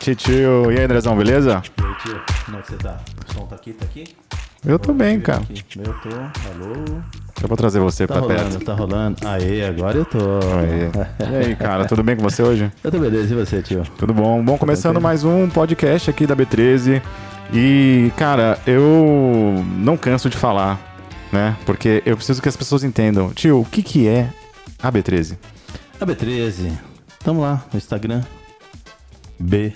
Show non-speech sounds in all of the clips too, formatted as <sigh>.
tio. E aí, Andrezão, beleza? E aí, tio, como é que você tá? O som tá aqui, tá aqui? Eu tô bem, cara. Aqui. Eu tô, alô? Eu vou trazer você Tá pra rolando, perto. tá rolando. Aê, agora eu tô. Aí. E aí, cara, tudo bem com você hoje? <laughs> Eu tô beleza, e você, tio? Tudo bom? Bom, começando mais um podcast aqui da B13. E, cara, eu não canso de falar, né? Porque eu preciso que as pessoas entendam. Tio, o que que é a B13? A B13. Tamo lá no Instagram. B.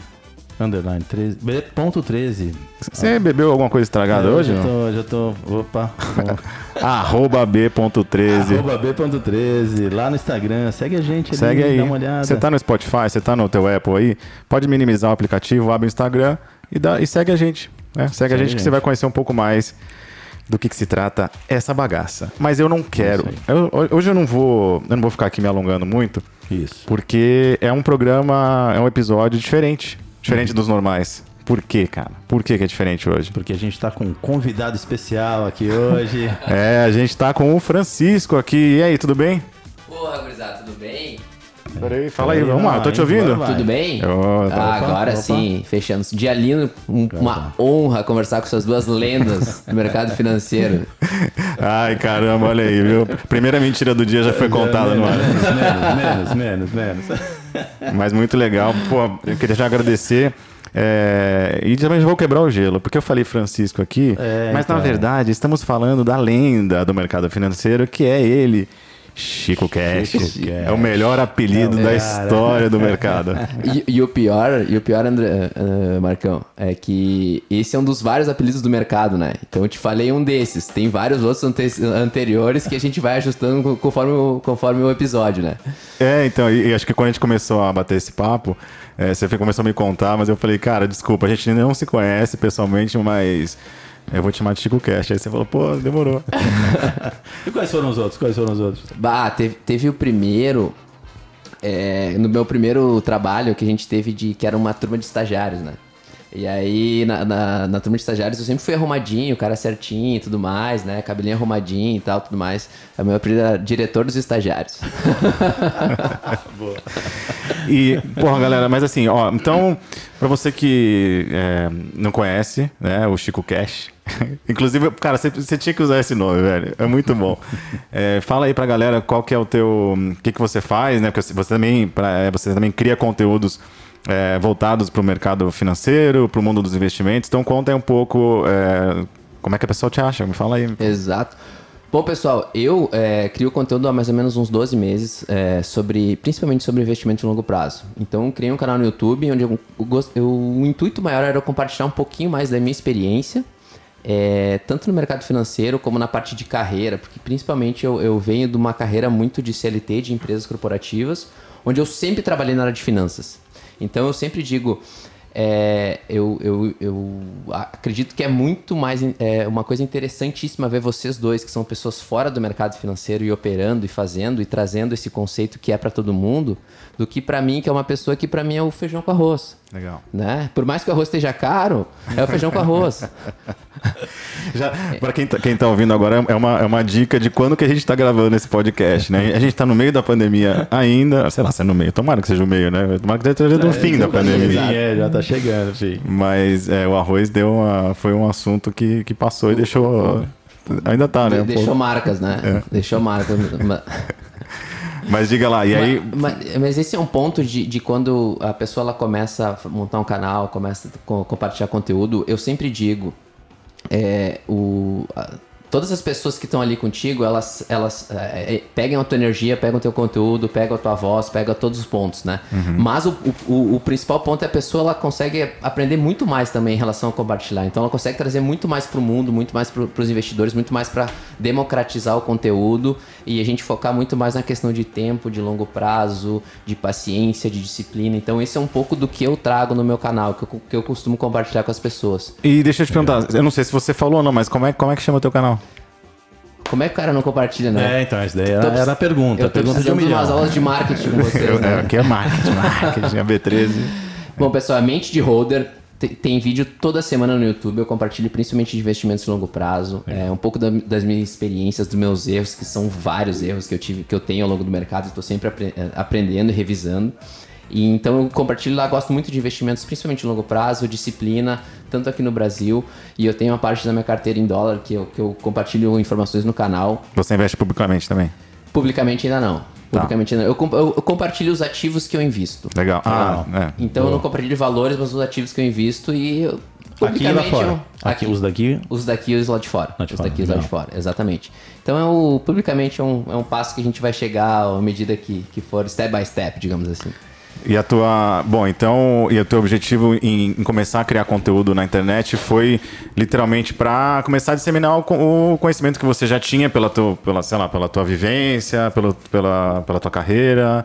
Underline 13. B.13. Você bebeu alguma coisa estragada hoje? Já não? tô, já tô. Opa. <laughs> Arroba B.13. Arroba B.13. Lá no Instagram. Segue a gente ali. Segue aí. Dá uma olhada. Você tá no Spotify, você tá no teu Apple aí, pode minimizar o aplicativo, abre o Instagram e, dá, e segue a gente. né? Segue, a Segue gente a que gente. você vai conhecer um pouco mais do que, que se trata essa bagaça. Mas eu não quero. eu- hoje eu não vou. Eu não vou ficar aqui me alongando muito, Isso. porque é um programa, é um episódio diferente. Diferente Uhum. dos normais. Por quê, cara? Por que, que é diferente hoje? Porque a gente tá com um convidado especial aqui hoje. <laughs> É, a gente tá com o Francisco aqui. E aí, tudo bem? Porra, gurizada, tudo bem? Peraí, fala aí, vamos lá, tô te ouvindo? vai. Tudo bem? Ó, tá, ah, opa, agora opa. sim, fechando. Dia lindo, um- uma honra conversar com essas duas lendas do <laughs> mercado financeiro. Ai, caramba, olha aí, viu? Primeira mentira do dia já foi contada no ar. Menos, menos, menos, menos. Mas muito legal. Pô, eu queria já agradecer. é, e também vou quebrar o gelo, porque eu falei Francisco aqui, É, mas na então. verdade estamos falando da lenda do mercado financeiro, que é ele, Chico Cash. Chico Cash. É o melhor apelido É o da cara. história do mercado. <laughs> E, e o pior, e o pior, André, eh, Marcão, é que esse é um dos vários apelidos do mercado, né? Então eu te falei um desses. Tem vários outros ante- anteriores que a gente vai ajustando co- conforme o, conforme o episódio, né? É, então, e, e acho que quando a gente começou a bater esse papo, é, você começou a me contar, mas eu falei, cara, desculpa, a gente não se conhece pessoalmente, mas eu vou te chamar de Chico Cash. Aí você falou, pô, demorou. <laughs> E quais foram os outros? Quais foram os outros? Bah, teve, teve o primeiro. é, no meu primeiro trabalho que a gente teve de. que era uma turma de estagiários, né? E aí, na, na, na turma de estagiários, eu sempre fui arrumadinho, o cara certinho e tudo mais, né? Cabelinho arrumadinho e tal, tudo mais. O meu apelido era diretor dos estagiários. <laughs> E, porra, galera, mas assim, ó, então, pra você que é, não conhece, né, o Chico Cash, <laughs> inclusive, cara, você, você tinha que usar esse nome, velho, é muito bom. É, fala aí pra galera qual que é o teu, o que que você faz, né, porque você também, pra, é, você também cria conteúdos é, voltados pro mercado financeiro, pro mundo dos investimentos, então conta aí um pouco é, como é que a pessoa te acha, me fala aí. Exato. Bom, pessoal, eu é, crio conteúdo há mais ou menos uns 12 meses, é, sobre, principalmente sobre investimento de longo prazo. Então, criei um canal no YouTube onde eu, eu eu- o intuito maior era compartilhar um pouquinho mais da minha experiência, é, tanto no mercado financeiro como na parte de carreira, porque principalmente eu, eu venho de uma carreira muito de CLT, de empresas corporativas, onde eu sempre trabalhei na área de finanças. Então, eu sempre digo, é, eu, eu, eu acredito que é muito mais é, uma coisa interessantíssima ver vocês dois, que são pessoas fora do mercado financeiro e operando e fazendo e trazendo esse conceito que é para todo mundo, do que para mim, que é uma pessoa que para mim é o feijão com arroz. Legal. Né? Por mais que o arroz esteja caro, é o feijão com arroz. <laughs> Pra quem tá, quem tá ouvindo agora, é uma, é uma dica de quando que a gente tá gravando esse podcast, né? A gente tá no meio da pandemia ainda, sei lá, se é no meio, tomara que seja o meio, né? Tomara que esteja no fim da pandemia. Sim, é, já tá chegando, filho. Mas é, o arroz deu uma, foi um assunto que, que passou e deixou. Ainda tá, né? um Deixou marcas, né? Deixou marcas. Ma- Mas diga lá, e aí. Mas, mas esse é um ponto de, de quando a pessoa ela começa a montar um canal, começa a co- compartilhar conteúdo. Eu sempre digo, é, o, todas as pessoas que estão ali contigo, elas, elas é, é, pegam a tua energia, pegam o teu conteúdo, pegam a tua voz, pegam todos os pontos, né? Mas o, o, o- o principal ponto é a pessoa ela consegue aprender muito mais também em relação a compartilhar. Então ela consegue trazer muito mais para o mundo, muito mais para os investidores, muito mais para democratizar o conteúdo e a gente focar muito mais na questão de tempo, de longo prazo, de paciência, de disciplina. Então esse é um pouco do que eu trago no meu canal, que eu, que eu costumo compartilhar com as pessoas. E deixa eu te perguntar, eu não sei se você falou ou não, mas como é, como é que chama o teu canal? Como é que o cara não compartilha, né? É, então, essa daí era, era a pergunta. Eu tô pergunta de um milhão. umas aulas de marketing com <laughs> vocês, Eu, é, né? aqui é marketing, <laughs> marketing, a B13. Bom, pessoal, a Mente de Holder te- tem vídeo toda semana no YouTube. Eu compartilho principalmente de investimentos de longo prazo. É, um pouco da- das minhas experiências, dos meus erros, que são vários erros que eu tive, que eu tenho ao longo do mercado. Estou sempre apre- eh, aprendendo e revisando. E, então eu compartilho lá, gosto muito de investimentos, principalmente de longo prazo, disciplina, tanto aqui no Brasil. E eu tenho uma parte da minha carteira em dólar que eu, que eu compartilho informações no canal. Você investe publicamente também? Publicamente ainda não. Tá. Publicamente ainda não. Eu, eu- eu compartilho os ativos que eu invisto. Legal. Ah, é. Então eu não compartilho valores, mas os ativos que eu invisto e eu- Aqui e lá publicamente fora. eu- Aqui, os daqui. os daqui e os lá de fora. Lá de os fora, daqui e os lá de fora, exatamente. Então é o, publicamente é um, é um passo que a gente vai chegar à medida que, que for step by step, digamos assim. E a tua. Bom, então. E o teu objetivo em, em começar a criar conteúdo na internet foi literalmente para começar a disseminar o, o conhecimento que você já tinha pela tua, pela, sei lá, pela tua vivência, pelo, pela, pela tua carreira.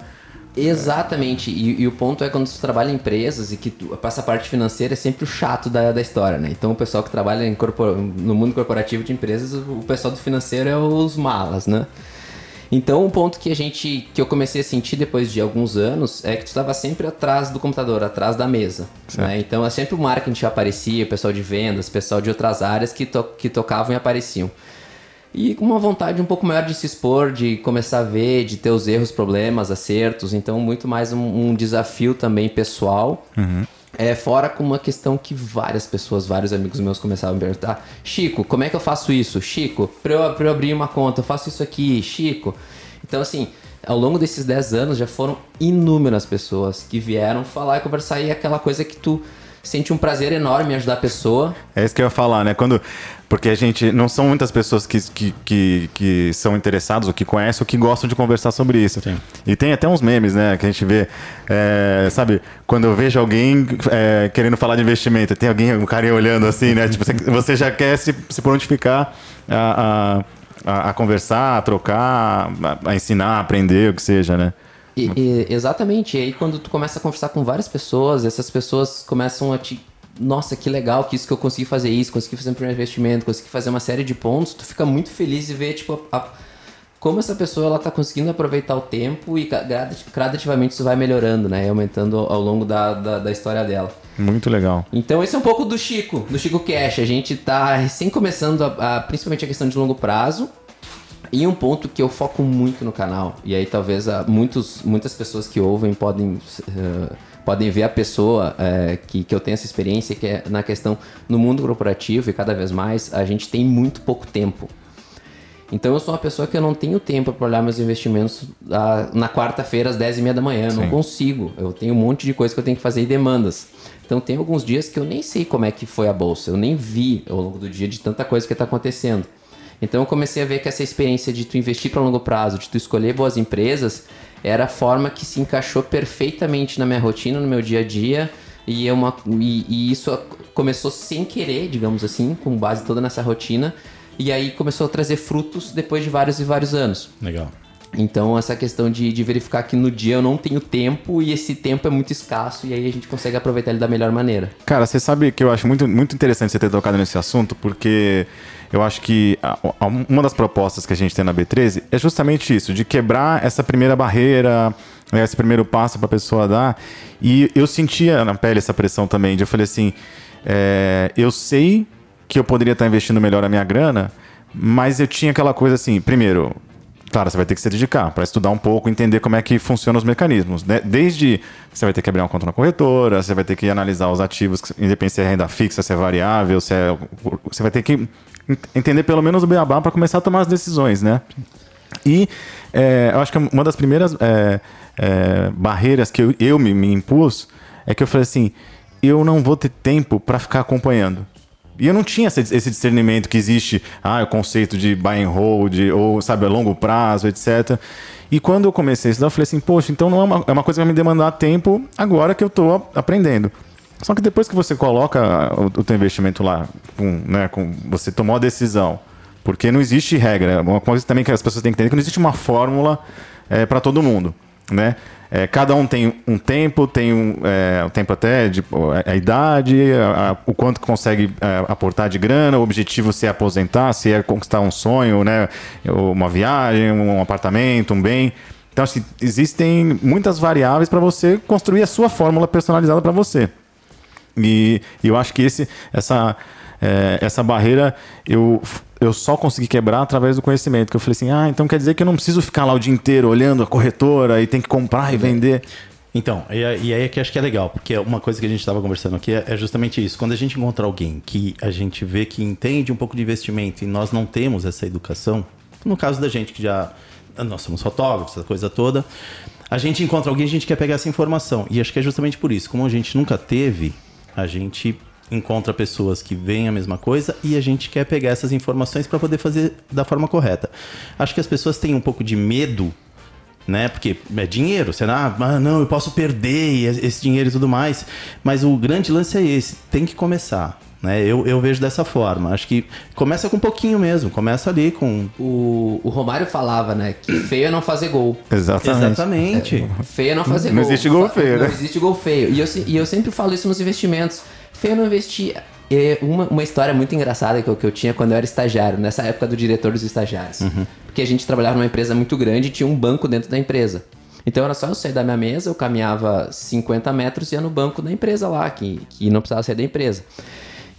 Exatamente. E, e o ponto é quando tu trabalha em empresas e que tu, essa parte financeira é sempre o chato da, da história, né? Então o pessoal que trabalha corpor- no mundo corporativo de empresas, o pessoal do financeiro é os malas, né? Então um ponto que a gente que eu comecei a sentir depois de alguns anos é que tu estava sempre atrás do computador, atrás da mesa, né? Então é sempre o marketing que aparecia, o pessoal de vendas, o pessoal de outras áreas que, to- que tocavam e apareciam. E com uma vontade um pouco maior de se expor, de começar a ver, de ter os erros, problemas, acertos. Então, muito mais um, um desafio também pessoal. É, fora com uma questão que várias pessoas, vários amigos meus começavam a me perguntar: Chico, como é que eu faço isso? Chico, pra eu, pra eu abrir uma conta, eu faço isso aqui, Chico. Então, assim, ao longo desses 10 anos já foram inúmeras pessoas que vieram falar e conversar. E é aquela coisa que tu sente um prazer enorme em ajudar a pessoa. É isso que eu ia falar, né? Quando, porque a gente. Não são muitas pessoas que, que, que, que são interessadas, ou que conhecem, ou que gostam de conversar sobre isso. Sim. E tem até uns memes, né? Que a gente vê. é, sabe, quando eu vejo alguém é, querendo falar de investimento, tem alguém, um carinha olhando assim, né? Tipo, você, você já quer se, se prontificar a, a, a, a conversar, a trocar, a, a ensinar, a aprender, o que seja, né? E- e- exatamente. E aí quando tu começa a conversar com várias pessoas, essas pessoas começam a te. Nossa, que legal que isso que eu consegui fazer isso, consegui fazer um primeiro investimento, consegui fazer uma série de pontos, tu fica muito feliz de ver, tipo, a- como essa pessoa ela tá conseguindo aproveitar o tempo e gra- gradativamente isso vai melhorando, né? E aumentando ao longo da, da, da história dela. Muito legal. Então esse é um pouco do Chico, do Chico Cash. A gente tá recém começando, a, a- principalmente a questão de longo prazo. E um ponto que eu foco muito no canal, e aí talvez ah, muitos, muitas pessoas que ouvem podem, eh, podem ver a pessoa eh, que, que eu tenho essa experiência, que é na questão no mundo corporativo e cada vez mais, a gente tem muito pouco tempo. Então eu sou uma pessoa que eu não tenho tempo para olhar meus investimentos ah, na quarta-feira às 10h30 da manhã. Eu não Sim. consigo. Eu tenho um monte de coisa que eu tenho que fazer e demandas. Então tem alguns dias que eu nem sei como é que foi a bolsa. Eu nem vi ao longo do dia de tanta coisa que está acontecendo. Então eu comecei a ver que essa experiência de tu investir para longo prazo, de tu escolher boas empresas, era a forma que se encaixou perfeitamente na minha rotina, no meu dia a dia. E, é uma, e, e isso começou sem querer, digamos assim, com base toda nessa rotina. E aí começou a trazer frutos depois de vários e vários anos. Legal. Então, essa questão de, de verificar que no dia eu não tenho tempo e esse tempo é muito escasso e aí a gente consegue aproveitar ele da melhor maneira. Cara, você sabe que eu acho muito, muito interessante você ter tocado nesse assunto, porque eu acho que a- a- uma das propostas que a gente tem na B13 é justamente isso, de quebrar essa primeira barreira, né, esse primeiro passo para a pessoa dar. E eu sentia na pele essa pressão também, de eu falei assim, é, eu sei que eu poderia estar investindo melhor a minha grana, mas eu tinha aquela coisa assim, primeiro, Claro, você vai ter que se dedicar para estudar um pouco, entender como é que funcionam os mecanismos. né? Desde você vai ter que abrir uma conta na corretora, você vai ter que analisar os ativos, independente se é renda fixa, se é variável, se é. Você vai ter que en- entender pelo menos o beabá para começar a tomar as decisões, né? E é, eu acho que uma das primeiras é, é, barreiras que eu, eu me, me impus é que eu falei assim: eu não vou ter tempo para ficar acompanhando. E eu não tinha esse, discernimento que existe, ah, o conceito de buy and hold, ou, sabe, a longo prazo, etc. E quando eu comecei a estudar, eu falei assim, poxa, então não é uma, é uma coisa que vai me demandar tempo agora que eu estou aprendendo. Só que depois que você coloca o, o teu investimento lá, com, né, com, você tomou a decisão, porque não existe regra. Uma coisa também que as pessoas têm que entender é que não existe uma fórmula para todo mundo, né? É, cada um tem um tempo, tem um, é, tempo até de a, a idade, a- a- o quanto consegue é, aportar de grana, o objetivo se é aposentar, se é conquistar um sonho, né? Uma viagem, um apartamento, um bem. Então, assim, existem muitas variáveis para você construir a sua fórmula personalizada para você. E, e eu acho que esse, essa, é, essa barreira eu, eu só consegui quebrar através do conhecimento. Que eu falei assim, ah, então quer dizer que eu não preciso ficar lá o dia inteiro olhando a corretora e tem que comprar e vender. Então, e, aí- e aí é que acho que é legal, porque uma coisa que a gente estava conversando aqui é, é justamente isso. Quando a gente encontra alguém que a gente vê que entende um pouco de investimento e nós não temos essa educação, no caso da gente que já. Nós somos fotógrafos, essa coisa toda. A gente encontra alguém, a gente quer pegar essa informação. E acho que é justamente por isso. Como a gente nunca teve, a gente encontra pessoas que veem a mesma coisa e a gente quer pegar essas informações para poder fazer da forma correta. Acho que as pessoas têm um pouco de medo né? Porque é dinheiro, será? Ah, não, eu posso perder esse dinheiro e tudo mais. Mas o grande lance é esse, tem que começar. Né? Eu, eu vejo dessa forma. Acho que começa com um pouquinho mesmo. Começa ali com. O, o Romário falava, né, que feio é não fazer gol. Exatamente. Exatamente. Feio é não fazer Não gol. existe gol Fa- feio, Não né? existe gol feio. E eu, e eu sempre falo isso nos investimentos. Feio é. É uma, uma história muito engraçada que eu, que eu tinha quando eu era estagiário, nessa época do diretor dos estagiários. Porque a gente trabalhava numa empresa muito grande e tinha um banco dentro da empresa. Então era só eu sair da minha mesa, eu caminhava 50 metros e ia no banco da empresa lá, que, que não precisava sair da empresa.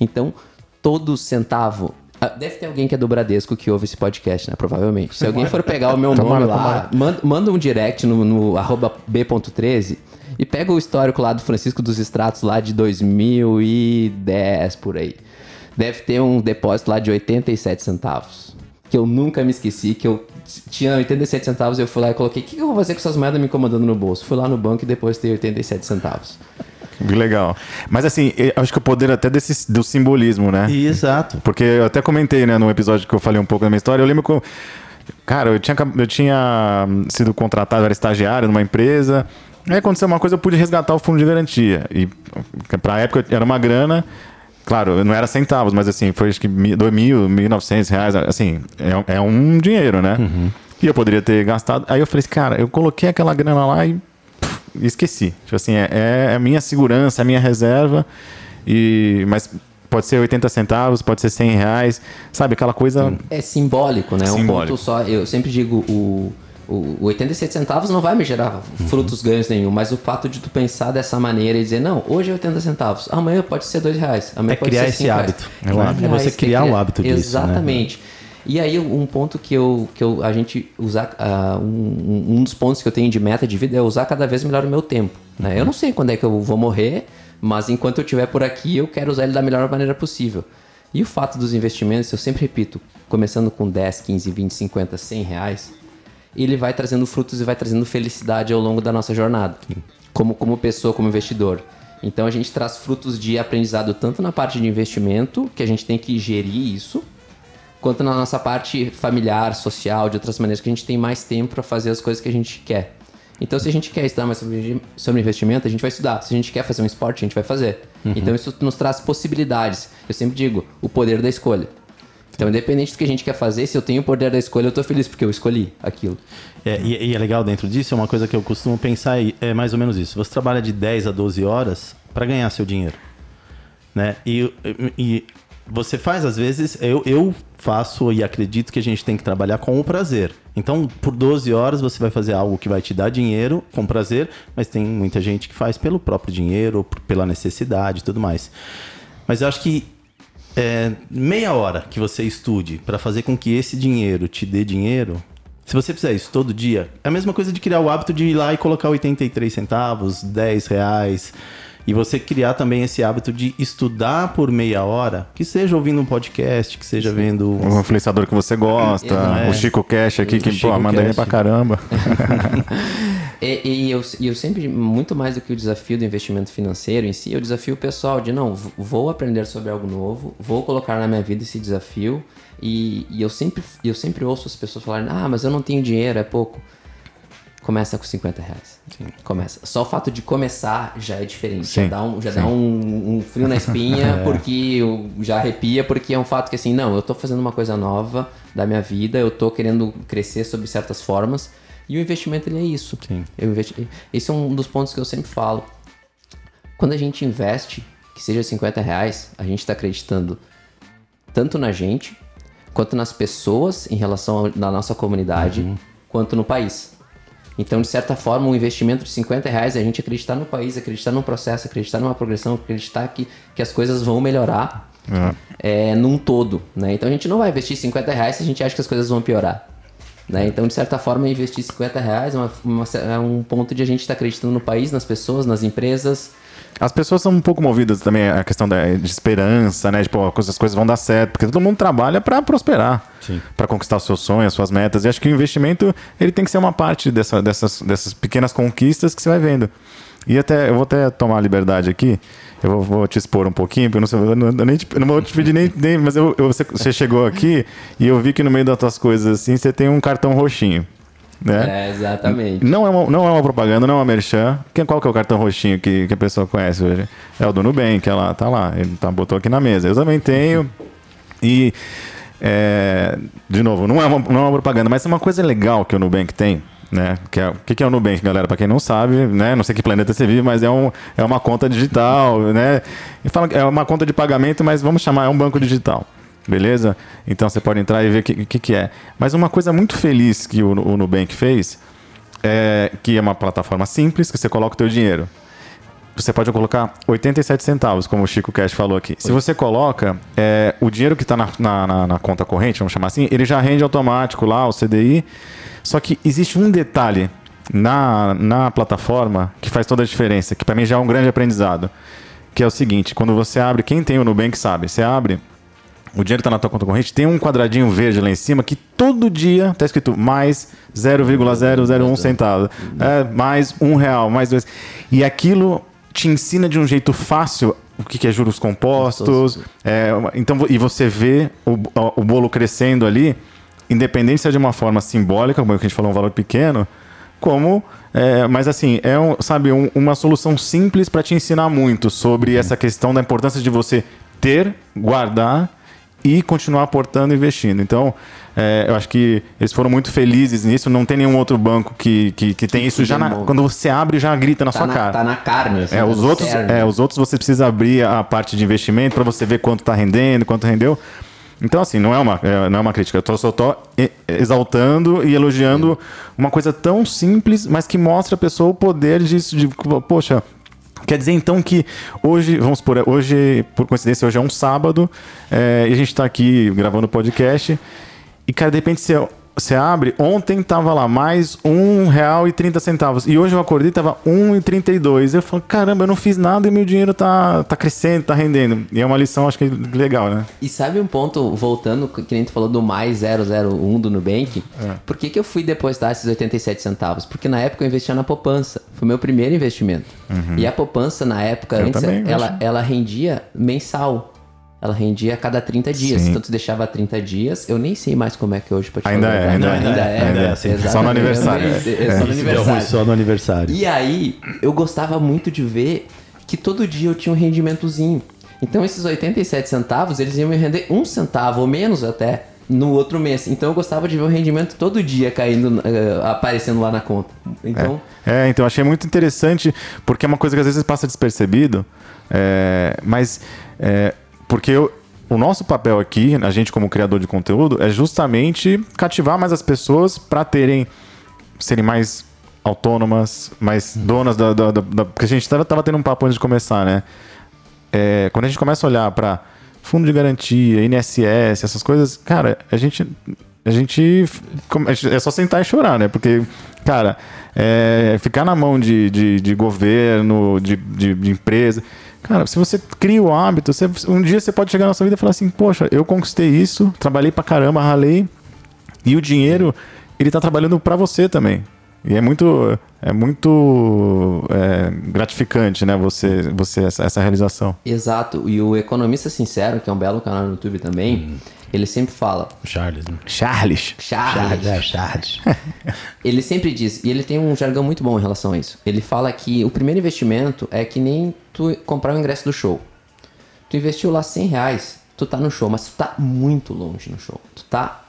Então, todo centavo. ah, Deve ter alguém que é do Bradesco que ouve esse podcast, né? Provavelmente. Se alguém for pegar o meu <laughs> nome lá, manda, manda um direct no, no arroba b.13 e pega o histórico lá do Francisco dos Extratos lá de 2010 por aí. Deve ter um depósito lá de 87 centavos. Que eu nunca me esqueci, que eu tinha 87 centavos eu fui lá e coloquei, o que, que eu vou fazer com essas moedas me incomodando no bolso? Fui lá no banco e depois ter 87 centavos. Que Legal. Mas assim, eu acho que o poder até desse, do simbolismo, né? Exato. Porque eu até comentei, né, no episódio que eu falei um pouco da minha história, eu lembro que, eu- cara, eu tinha, eu tinha hum, sido contratado, era estagiário numa empresa, aí aconteceu uma coisa, eu pude resgatar o fundo de garantia, e pra época era uma grana, claro, não era centavos, mas assim, foi acho que dois mil, mil novecentos reais, assim, é, é um dinheiro, né? E eu poderia ter gastado, aí eu falei assim, cara, eu coloquei aquela grana lá e pff, esqueci. Tipo assim, é, é a minha segurança, é a minha reserva, e, mas pode ser 80 centavos, pode ser 100 reais, sabe? Aquela coisa. É simbólico, né? Um Simbólico. ponto só. Eu sempre digo, o, o, o 87 centavos não vai me gerar frutos ganhos nenhum, mas o fato de tu pensar dessa maneira e dizer, não, hoje é 80 centavos, amanhã pode ser 2 reais, amanhã É pode criar ser esse cinco reais. hábito. É um hábito. É você criar o hábito disso, né? Exatamente. E aí, um ponto que eu, que eu a gente usar, ah, um, um dos pontos que eu tenho de meta de vida é usar cada vez melhor o meu tempo. Né? Eu não sei quando é que eu vou morrer, mas enquanto eu estiver por aqui, eu quero usar ele da melhor maneira possível. E o fato dos investimentos, eu sempre repito, começando com 10, 15, 20, 50, 100 reais, ele vai trazendo frutos e vai trazendo felicidade ao longo da nossa jornada, como, como pessoa, como investidor. Então a gente traz frutos de aprendizado tanto na parte de investimento, que a gente tem que gerir isso, quanto na nossa parte familiar, social, de outras maneiras que a gente tem mais tempo para fazer as coisas que a gente quer. Então, se a gente quer estudar mais sobre, sobre investimento, a gente vai estudar. Se a gente quer fazer um esporte, a gente vai fazer. Então, isso nos traz possibilidades. Eu sempre digo, o poder da escolha. Então, independente do que a gente quer fazer, se eu tenho o poder da escolha, eu tô feliz porque eu escolhi aquilo. É, e, e é legal dentro disso, é uma coisa que eu costumo pensar, é mais ou menos isso. Você trabalha de 10 a 12 horas para ganhar seu dinheiro. Né? E, e você faz, às vezes, eu, eu faço e acredito que a gente tem que trabalhar com o prazer. Então, por 12 horas, você vai fazer algo que vai te dar dinheiro com prazer, mas tem muita gente que faz pelo próprio dinheiro, pela necessidade e tudo mais. Mas eu acho que é, meia hora que você estude para fazer com que esse dinheiro te dê dinheiro, se você fizer isso todo dia, é a mesma coisa de criar o hábito de ir lá e colocar 83 centavos, 10 reais. E você criar também esse hábito de estudar por meia hora, que seja ouvindo um podcast, que seja vendo. Um influenciador que você gosta, É. o Chico Cash aqui, O que Chico pô, manda pra caramba. <laughs> E, e eu, e eu sempre, muito mais do que o desafio do investimento financeiro em si, eu desafio o pessoal de, não, vou aprender sobre algo novo, vou colocar na minha vida esse desafio. E, e eu, sempre, eu sempre ouço as pessoas falarem, ah, mas eu não tenho dinheiro, é pouco. Começa com 50 reais. Começa. Só o fato de começar já é diferente. Já Sim, dá, um, já dá um, um frio na espinha, <laughs> porque eu já arrepia, porque é um fato que assim, não, eu tô fazendo uma coisa nova da minha vida, eu tô querendo crescer sob certas formas. E o investimento ele é isso. Sim. Investi... Esse é um dos pontos que eu sempre falo. Quando a gente investe, que seja 50 reais, a gente está acreditando tanto na gente, quanto nas pessoas em relação na nossa comunidade, quanto no país. Então, de certa forma, um investimento de 50 reais é a gente acreditar no país, acreditar no processo, acreditar numa progressão, acreditar que, que as coisas vão melhorar é, num todo. Né? Então, a gente não vai investir 50 reais se a gente acha que as coisas vão piorar. Né? Então, de certa forma, investir 50 reais é, uma- uma- é um ponto de a gente estar acreditando no país, nas pessoas, nas empresas. As pessoas são um pouco movidas também a questão da, de esperança, né? Tipo, as coisas vão dar certo, porque todo mundo trabalha para prosperar, para conquistar os seus sonhos, as suas metas. E acho que o investimento ele tem que ser uma parte dessa- dessas, dessas pequenas conquistas que você vai vendo. E até eu vou até tomar a liberdade aqui. Eu vou, vou te expor um pouquinho, porque eu não, sei, eu não, eu nem te- eu não vou te pedir nem, nem mas eu, eu- você, você chegou aqui e eu vi que no meio das tuas coisas assim você tem um cartão roxinho, né? É, exatamente. Não é, uma, não é uma propaganda, não é uma merchan. Quem, qual que é o cartão roxinho que, que a pessoa conhece hoje? É o do Nubank, é lá, tá lá. Ele tá, botou aqui na mesa. Eu também tenho. E, é, de novo, não é, uma, não é uma propaganda, mas é uma coisa legal que o Nubank tem. Né? Que é, o que, é o Nubank, galera? Para quem não sabe, né? não sei que planeta você vive, mas é, um, é uma conta digital. Né? É uma conta de pagamento, mas vamos chamar, é um banco digital. Beleza? Então você pode entrar e ver o que, que, que é. Mas uma coisa muito feliz que o, o Nubank fez é que é uma plataforma simples que você coloca o teu dinheiro. Você pode colocar 87 centavos, como o Chico Cash falou aqui. Se você coloca, é, o dinheiro que está na- na- na conta corrente, vamos chamar assim, ele já rende automático lá, o CDI. Só que existe um detalhe na, na plataforma que faz toda a diferença, que para mim já é um grande aprendizado. Que é o seguinte, quando você abre, quem tem o Nubank sabe, você abre, o dinheiro está na tua conta corrente, tem um quadradinho verde lá em cima que todo dia está escrito mais 0,001 centavo. É, mais um real, mais dois. E aquilo te ensina de um jeito fácil o que é juros compostos. é, então, e você vê o, o bolo crescendo ali, independente se é de uma forma simbólica, como que a gente falou, um valor pequeno, como. é, mas assim, é um, sabe, um- uma solução simples para te ensinar muito sobre essa questão da importância de você ter, guardar e continuar aportando e investindo. Então, é, eu acho que eles foram muito felizes nisso. Não tem nenhum outro banco que, que, que tem isso já na- quando você abre já grita na Tá sua na, cara. tá na carne. assim, É, os outros, é, os outros você precisa abrir a parte de investimento para você ver quanto está rendendo, quanto rendeu. Então, assim, não é uma, é, não é uma crítica. Eu tô, só tô exaltando e elogiando uma coisa tão simples, mas que mostra a pessoa o poder disso. De, poxa, quer dizer então que hoje, vamos supor, hoje, por coincidência, hoje é um sábado é, e a gente está aqui gravando o podcast. E, cara, de repente você, você abre, ontem tava lá mais R$ 1,30 e hoje eu acordei tava R$ 1,32. Eu falo, caramba, eu não fiz nada e meu dinheiro tá, tá crescendo, tá rendendo. E é uma lição, acho que legal, né? E sabe um ponto, voltando, que nem tu falou do mais 001 do Nubank? É. Por que, que eu fui depositar esses 87 centavos? Porque na época eu investia na poupança. Foi meu primeiro investimento. E a poupança, na época, Uhum. Eu antes, ela, ela rendia mensal. Ela rendia a cada 30 dias. Sim. Então tu deixava 30 dias. Eu nem sei mais como é que é hoje pra te Ainda falar é, ainda ainda é, é. ainda é assim. Só no aniversário. Sei, É, só no ruim aniversário. só no aniversário. E aí, eu gostava muito de ver que todo dia eu tinha um rendimentozinho. Então, esses 87 centavos, eles iam me render um centavo ou menos até no outro mês. Então, eu gostava de ver o rendimento todo dia caindo, eh, aparecendo lá na conta. Então, É, então achei muito interessante, porque é uma coisa que às vezes passa despercebido, é, mas é, porque eu- o nosso papel aqui, a gente como criador de conteúdo, é justamente cativar mais as pessoas para terem serem mais autônomas, mais donas da, da, da- da- porque a gente tava, tava tendo um papo antes de começar, né? É, quando a gente começa a olhar para fundo de garantia, INSS, essas coisas, cara, a gente a gente é só sentar e chorar, né? Porque, cara, é, ficar na mão de, de, de governo, de, de, de empresa, cara, se você cria o hábito, você- um dia você pode chegar na sua vida e falar assim, poxa, eu conquistei isso, trabalhei pra caramba, ralei, e o dinheiro, ele tá trabalhando pra você também. E é muito, é muito é, gratificante, né? Você, você essa, essa realização. exato. E o Economista Sincero, que é um belo canal no YouTube também, ele sempre fala... Charles, né? Charles. Charles, é, Charles. <laughs> Ele sempre diz, e ele tem um jargão muito bom em relação a isso. Ele fala que o primeiro investimento é que nem tu comprar o ingresso do show. Tu investiu lá 100 reais, tu tá no show, mas tu tá muito longe no show. Tu tá.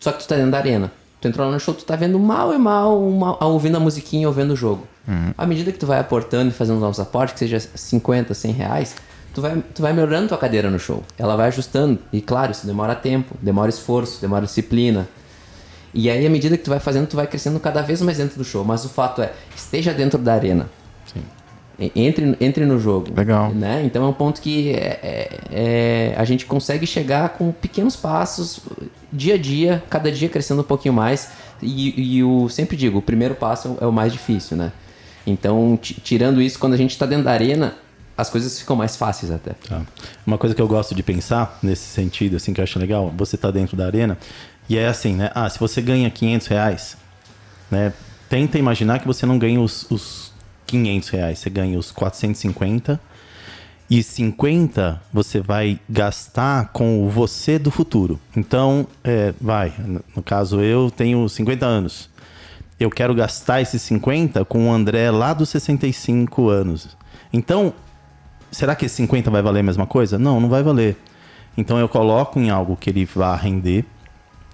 Só que tu tá dentro da arena. Tu entrou lá no show, tu tá vendo mal e mal, uma- ouvindo a musiquinha, ouvindo o jogo. À medida que tu vai aportando e fazendo novos aportes, que seja 50, 100 reais, tu vai, tu vai melhorando tua cadeira no show. Ela vai ajustando. E claro, isso demora tempo, demora esforço, demora disciplina. E aí, à medida que tu vai fazendo, tu vai crescendo cada vez mais dentro do show. Mas o fato é, esteja dentro da arena. Entre, entre no jogo. Legal. Né? Então é um ponto que é, é, é, a gente consegue chegar com pequenos passos, dia a dia, cada dia crescendo um pouquinho mais. E, e o sempre digo, o primeiro passo é o mais difícil, né? Então, tirando isso, quando a gente está dentro da arena, as coisas ficam mais fáceis até. Tá. Uma coisa que eu gosto de pensar nesse sentido, assim, que eu acho legal, você tá dentro da arena, e é assim, né? Ah, se você ganha 500 reais, né? Tenta imaginar que você não ganha os, os 500 reais, você ganha os 450 e 50 você vai gastar com o você do futuro. Então, é, vai, no caso eu tenho 50 anos. Eu quero gastar esses 50 com o André lá dos 65 anos. Então, será que esse 50 vai valer a mesma coisa? Não, não vai valer. Então eu coloco em algo que ele vá render.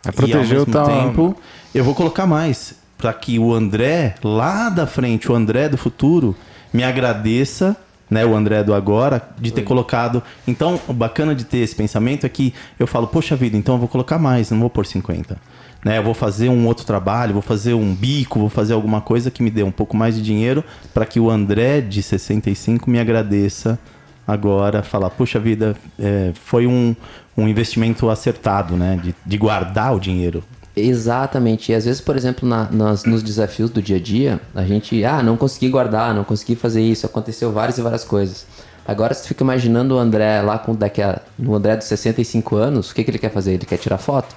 É proteger e ao mesmo o tal... tempo eu vou colocar mais para que o André lá da frente, o André do futuro, me agradeça, né, o André do agora, de ter colocado. Então, o bacana de ter esse pensamento é que eu falo, poxa vida, então eu vou colocar mais, não vou por 50. Né, eu vou fazer um outro trabalho, vou fazer um bico, vou fazer alguma coisa que me dê um pouco mais de dinheiro para que o André de 65 me agradeça agora, falar, puxa vida, é, foi um, um investimento acertado, né? De, de guardar o dinheiro. Exatamente. E às vezes, por exemplo, na, nas, nos desafios do dia a dia, a gente, ah, não consegui guardar, não consegui fazer isso, aconteceu várias e várias coisas. Agora você fica imaginando o André lá com daqui a, no André dos 65 anos, o que, que ele quer fazer? Ele quer tirar foto?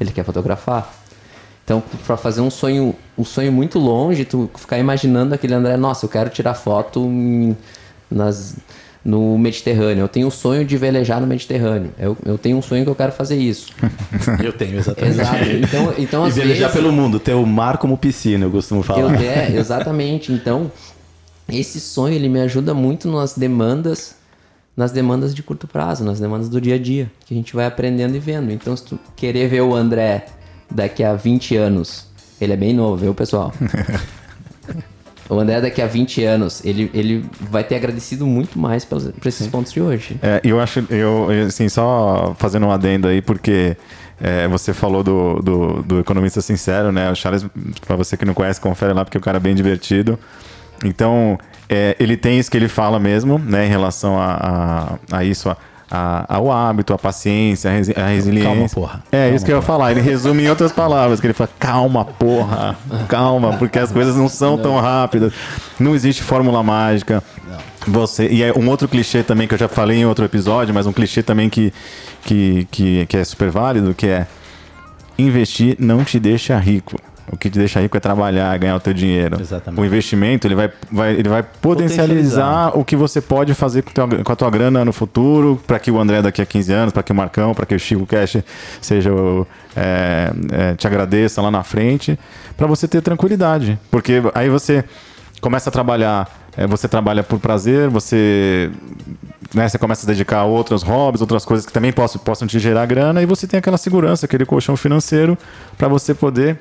Ele quer fotografar? Então, para fazer um sonho, um sonho muito longe, tu ficar imaginando aquele André, nossa, eu quero tirar foto em, nas no Mediterrâneo. Eu tenho o sonho de velejar no Mediterrâneo. Eu, eu tenho um sonho que eu quero fazer isso. <laughs> eu tenho, exatamente. Exato. Então, então, e velejar vezes, pelo mundo, ter o mar como piscina, eu costumo falar. Eu, é, exatamente. Então, esse sonho ele me ajuda muito nas demandas nas demandas de curto prazo, nas demandas do dia a dia, que a gente vai aprendendo e vendo. Então, se tu querer ver o André daqui a 20 anos, ele é bem novo, viu, pessoal? <laughs> O André, daqui a 20 anos, ele, ele vai ter agradecido muito mais por esses Sim. pontos de hoje. É, eu acho, eu, assim, só fazendo um adendo aí, porque é, você falou do, do, do, economista sincero, né? O Charles, para você que não conhece, confere lá, porque o cara é bem divertido. Então, é, ele tem isso que ele fala mesmo, né, em relação a, a, a isso, a, a, ao hábito, a paciência, a, resi resiliência. Calma, porra. É calma, isso que eu ia falar. Ele resume em outras palavras, que ele fala, calma, porra, calma, porque as coisas não são não. tão rápidas. Não existe fórmula mágica. Não. Você, e é um outro clichê também que eu já falei em outro episódio, mas um clichê também que, que, que, que é super válido, que é investir não te deixa rico. O que te deixa rico é trabalhar, ganhar o teu dinheiro. Exatamente. O investimento ele vai, vai, ele vai potencializar, o que você pode fazer com, teu, com a tua grana no futuro, para que o André daqui a 15 anos, para que o Marcão, para que o Chico Cash seja é, é, te agradeça lá na frente, para você ter tranquilidade. Porque aí você começa a trabalhar, é, você trabalha por prazer, você né, você começa a dedicar a outros hobbies, outras coisas que também possam, possam te gerar grana, e você tem aquela segurança, aquele colchão financeiro para você poder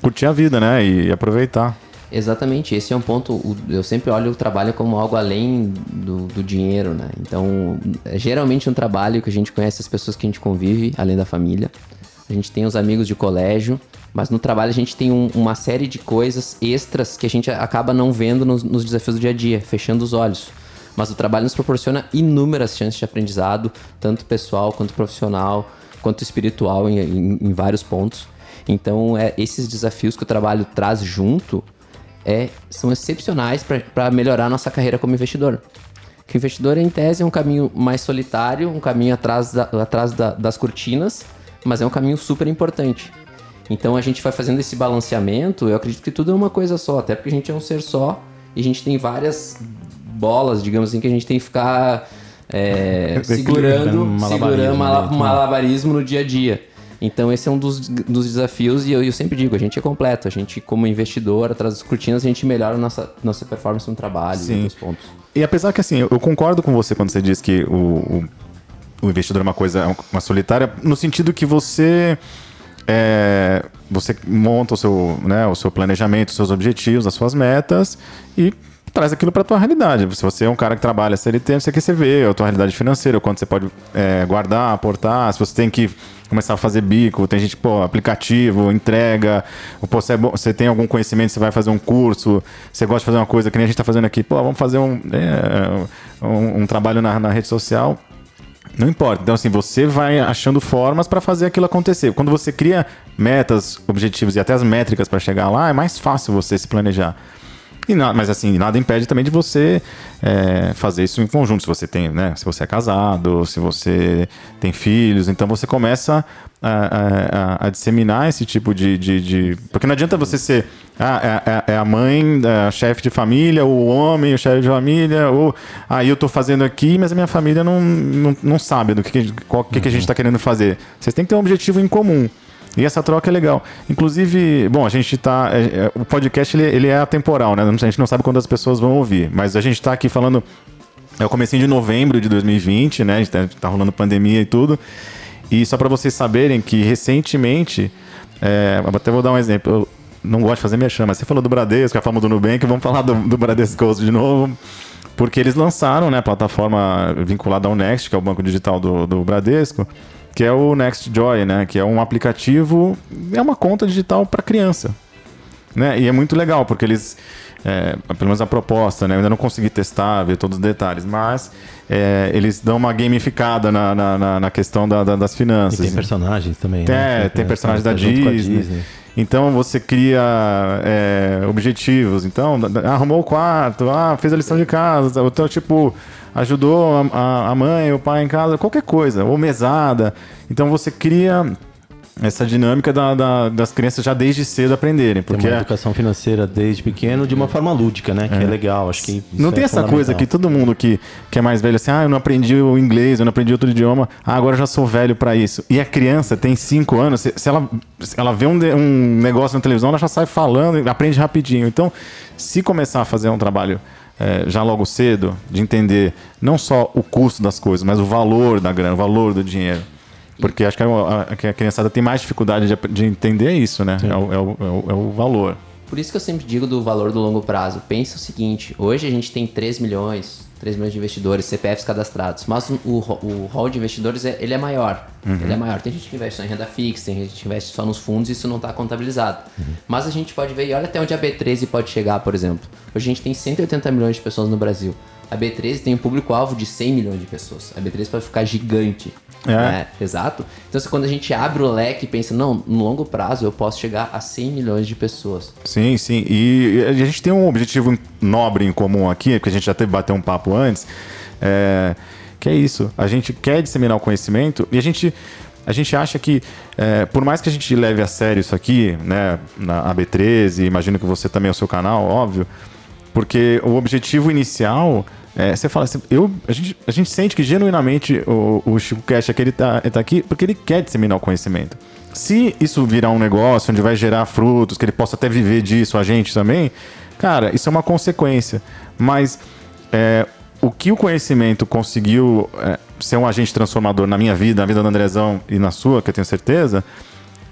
curtir a vida, né? E aproveitar. Exatamente, esse é um ponto. Eu sempre olho o trabalho como algo além do, do, dinheiro, né? Então, é geralmente um trabalho que a gente conhece as pessoas que a gente convive, além da família. A gente tem os amigos de colégio, mas no trabalho a gente tem um, uma série de coisas extras que a gente acaba não vendo nos, nos, desafios do dia a dia, fechando os olhos. Mas o trabalho nos proporciona inúmeras chances de aprendizado, tanto pessoal quanto profissional, quanto espiritual em, em, em vários pontos. Então, é, esses desafios que o trabalho traz junto é, são excepcionais para melhorar a nossa carreira como investidor. Que o investidor, em tese, é um caminho mais solitário, um caminho atrás, da, atrás da, das cortinas, mas é um caminho super importante. Então a gente vai fazendo esse balanceamento, eu acredito que tudo é uma coisa só, até porque a gente é um ser só e a gente tem várias bolas, digamos assim, que a gente tem que ficar é, <laughs> segurando, segurando malabarismo, né? malabarismo no dia a dia. Então esse é um dos, dos desafios e eu, eu, sempre digo, a gente é completo, a gente como investidor, atrás das cortinas, a gente melhora a nossa, nossa performance no trabalho Sim. e outros pontos. E apesar que assim, eu concordo com você quando você diz que o, o, o investidor é uma coisa, uma solitária, no sentido que você... É, você monta o seu, né, o seu planejamento, os seus objetivos, as suas metas e traz aquilo para a tua realidade. Se você é um cara que trabalha CLT, você quer você vê a tua realidade financeira, o quanto você pode é, guardar, aportar, se você tem que começar a fazer bico, tem gente, pô, aplicativo, entrega, pô, você, é bom, você tem algum conhecimento, você vai fazer um curso, você gosta de fazer uma coisa que nem a gente está fazendo aqui, pô, vamos fazer um, é, um, um trabalho na, na rede social. Não importa. Então, assim, você vai achando formas para fazer aquilo acontecer. Quando você cria metas, objetivos e até as métricas para chegar lá, é mais fácil você se planejar. E nada, mas assim, nada impede também de você é, fazer isso em conjunto. Se você tem, né? Se você é casado, se você tem filhos, então você começa a, a, a disseminar esse tipo de, de, de, Porque não adianta você ser ah, é, é, é a mãe, é chefe de família, o homem, o chefe de família, ou ah, eu estou fazendo aqui, mas a minha família não, não, não sabe do que, qual, que, que a gente está querendo fazer. Vocês têm que ter um objetivo em comum. E essa troca é legal. Inclusive, bom, a gente está. É, é, o podcast ele, ele é atemporal, né? A gente não sabe quando as pessoas vão ouvir. Mas a gente está aqui falando. É o comecinho de novembro de 2020, né? A gente tá, tá rolando pandemia e tudo. E só para vocês saberem que recentemente. É, até vou dar um exemplo. Eu não gosto de fazer minha chama. Você falou do Bradesco, a fama do Nubank, vamos falar do, do Bradesco de novo. Porque eles lançaram né, a plataforma vinculada ao Next, que é o banco digital do, do Bradesco que é o Next Joy, né? Que é um aplicativo, é uma conta digital para criança, né? E é muito legal porque eles, é, pelo menos a proposta, né? Eu ainda não consegui testar, ver todos os detalhes, mas é, eles dão uma gamificada na, na, na questão da, da, das finanças. E tem personagens também. Tem, né? É, tem personagens da Disney. Disney. Então você cria é, objetivos. Então, arrumou o quarto, ah, fez a lição de casa. Então, tipo, ajudou a, a mãe, o pai em casa, qualquer coisa, ou mesada. Então você cria essa dinâmica da, da, das crianças já desde cedo aprenderem. Porque tem uma educação financeira desde pequeno de uma forma lúdica, né? Que é, é legal. Acho que não tem é essa coisa que todo mundo que, que é mais velho assim, ah, eu não aprendi o inglês, eu não aprendi outro idioma, ah, agora eu já sou velho para isso. E a criança tem 5 anos, se, se, ela, se ela vê um, um negócio na televisão, ela já sai falando aprende rapidinho. Então, se começar a fazer um trabalho é, já logo cedo, de entender não só o custo das coisas, mas o valor da grana, o valor do dinheiro. Porque acho que a, a, a criançada tem mais dificuldade de, de entender isso, né? É o, é, o, é, o, é o valor. Por isso que eu sempre digo do valor do longo prazo. Pensa o seguinte: hoje a gente tem 3 milhões, 3 milhões de investidores, CPFs cadastrados, mas o, o hall de investidores é, ele é maior. Uhum. Ele é maior. Tem gente que investe só em renda fixa, tem gente que investe só nos fundos e isso não está contabilizado. Uhum. Mas a gente pode ver, e olha até onde a B13 pode chegar, por exemplo. Hoje a gente tem 180 milhões de pessoas no Brasil. A B13 tem um público-alvo de 100 milhões de pessoas. A B13 pode ficar gigante. É. Né? Exato. Então, quando a gente abre o leque e pensa, não, no longo prazo eu posso chegar a 100 milhões de pessoas. Sim, sim. E a gente tem um objetivo nobre em comum aqui, porque a gente já teve bater um papo antes, é, que é isso. A gente quer disseminar o conhecimento e a gente a gente acha que, é, por mais que a gente leve a sério isso aqui, né, na AB13, imagino que você também é o seu canal, óbvio, porque o objetivo inicial é, você fala assim, eu, a, gente, a gente sente que genuinamente o, o Chico Cash aqui, ele tá, ele tá aqui porque ele quer disseminar o conhecimento. Se isso virar um negócio onde vai gerar frutos, que ele possa até viver disso, a gente também, cara, isso é uma consequência. Mas é, o que o conhecimento conseguiu é, ser um agente transformador na minha vida, na vida do Andrezão e na sua, que eu tenho certeza,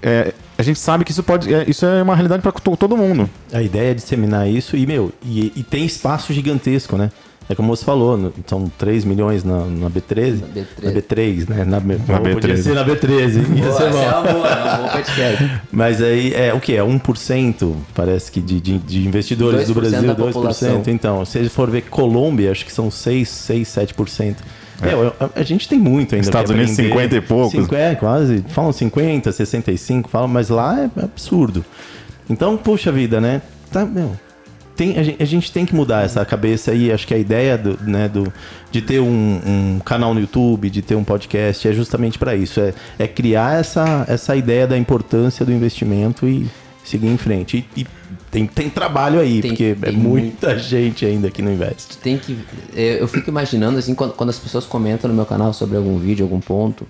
é, a gente sabe que isso pode. É, isso é uma realidade para todo mundo. A ideia é disseminar isso e, meu, e, e tem espaço gigantesco, né? É como você falou, são 3 milhões na, na B13. Na B3. Na B3, né? Na, B, na B13. Podia ser na B13. Boa, ser bom. É uma boa, é uma boa <laughs> Mas aí é o que? É 1%, parece que, de, de, de investidores do Brasil, 2%. População. Então, se for ver Colômbia, acho que são 6, 6 7%. É. É, a, a, gente tem muito ainda. Estados Unidos, 50 e poucos. Cinco, é, quase. Falam 50, 65, falam, mas lá é absurdo. Então, puxa vida, né? Tá, meu, tem, a, gente, a, gente, tem que mudar essa cabeça aí. Acho que a ideia do, né, do, de ter um, um canal no YouTube, de ter um podcast, é justamente para isso. É, é criar essa, essa ideia da importância do investimento e seguir em frente. E, e tem, tem trabalho aí, tem, porque é tem é muita muito... gente ainda que não investe. Tem que. É, eu fico imaginando, assim, quando, quando as pessoas comentam no meu canal sobre algum vídeo, algum ponto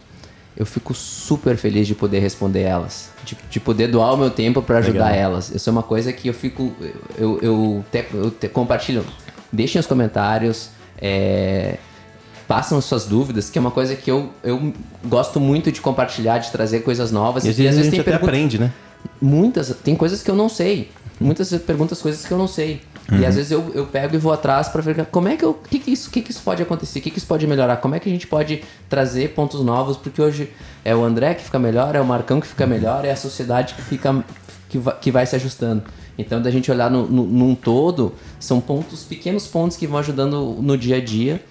eu fico super feliz de poder responder elas, de, de poder doar o meu tempo para ajudar Legal. elas. Isso é uma coisa que eu fico, eu, eu, te, eu te, compartilho. Deixem os comentários, é, passam suas dúvidas, que é uma coisa que eu, eu gosto muito de compartilhar, de trazer coisas novas. E, às vezes, a gente até aprende, né? Muitas, tem coisas que eu não sei. Muitas perguntas, coisas que eu não sei. E às vezes eu, eu pego e vou atrás para ver como é que eu, que que isso, que que isso pode acontecer, o que que isso pode melhorar, como é que a gente pode trazer pontos novos, porque hoje é o André que fica melhor, é o Marcão que fica melhor, é a sociedade que fica que vai, que vai se ajustando. Então, da gente olhar no, no, num todo, são pontos, pequenos pontos que vão ajudando no dia a dia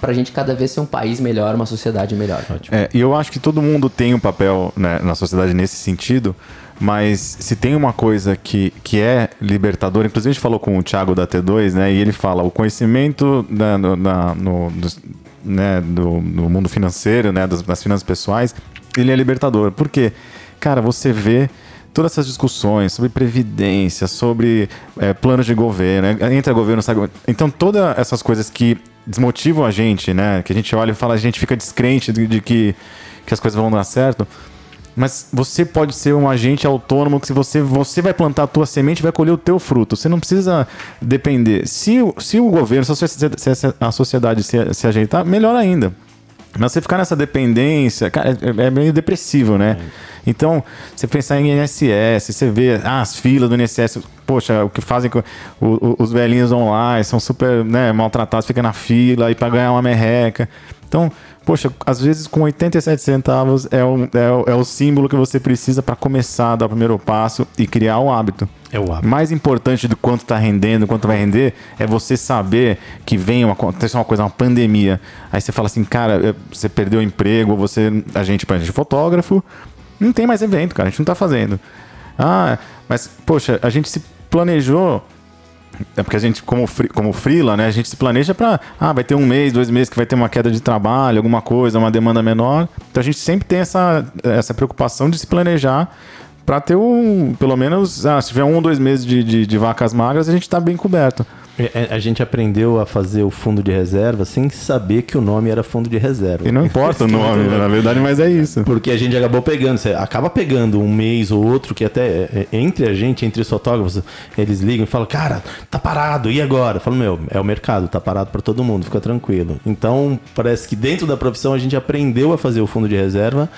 para a gente cada vez ser um país melhor, uma sociedade melhor. É, e eu acho que todo mundo tem um papel né, na sociedade nesse sentido, mas se tem uma coisa que, que é libertador, inclusive a gente falou com o Thiago da T2, né, e ele fala o conhecimento da, no, na, no, do, né, do, no mundo financeiro, né, das, das finanças pessoais, ele é libertador. Por quê? Cara, você vê todas essas discussões sobre previdência, sobre é, planos de governo, né, entra governo, sai governo. Então, todas essas coisas que desmotivam a gente, né? Que a gente olha e fala, a gente fica descrente de, de que, que as coisas vão dar certo. Mas você pode ser um agente autônomo que você, você vai plantar a tua semente vai colher o teu fruto. Você não precisa depender. Se, se o governo, se a sociedade se, se ajeitar, melhor ainda. Mas você ficar nessa dependência, cara, é, é meio depressivo, né? Então, você pensar em INSS, você vê ah, as filas do INSS, poxa, o que fazem com o, os velhinhos online, são super né, maltratados, fica na fila aí para ganhar uma merreca. Então, poxa, às vezes com 87 centavos é o, é o, é o símbolo que você precisa para começar a dar o primeiro passo e criar o hábito. É o hábito. Mais importante do quanto está rendendo, quanto vai render, é você saber que vem uma, acontece uma coisa, uma pandemia. Aí você fala assim, cara, você perdeu o emprego, você, a gente, a gente é fotógrafo, não tem mais evento, cara. A gente não tá fazendo. Ah, mas, poxa, a gente se planejou. É porque a gente, como, free, como freela, né? A gente se planeja para Ah, vai ter um mês, dois meses que vai ter uma queda de trabalho, alguma coisa, uma demanda menor. Então a gente sempre tem essa, essa preocupação de se planejar para ter um. Pelo menos, ah, se tiver um ou dois meses de, de, de vacas magras, a gente está bem coberto. É, é, a gente aprendeu a fazer o fundo de reserva sem saber que o nome era fundo de reserva. E não importa o nome, na verdade, mas é isso. Porque a gente acabou pegando, você acaba pegando um mês ou outro que até é, entre a gente, entre os fotógrafos, eles ligam e falam, cara, tá parado, e agora? Eu falo, meu, é o mercado, tá parado para todo mundo, fica tranquilo. Então, parece que dentro da profissão a gente aprendeu a fazer o fundo de reserva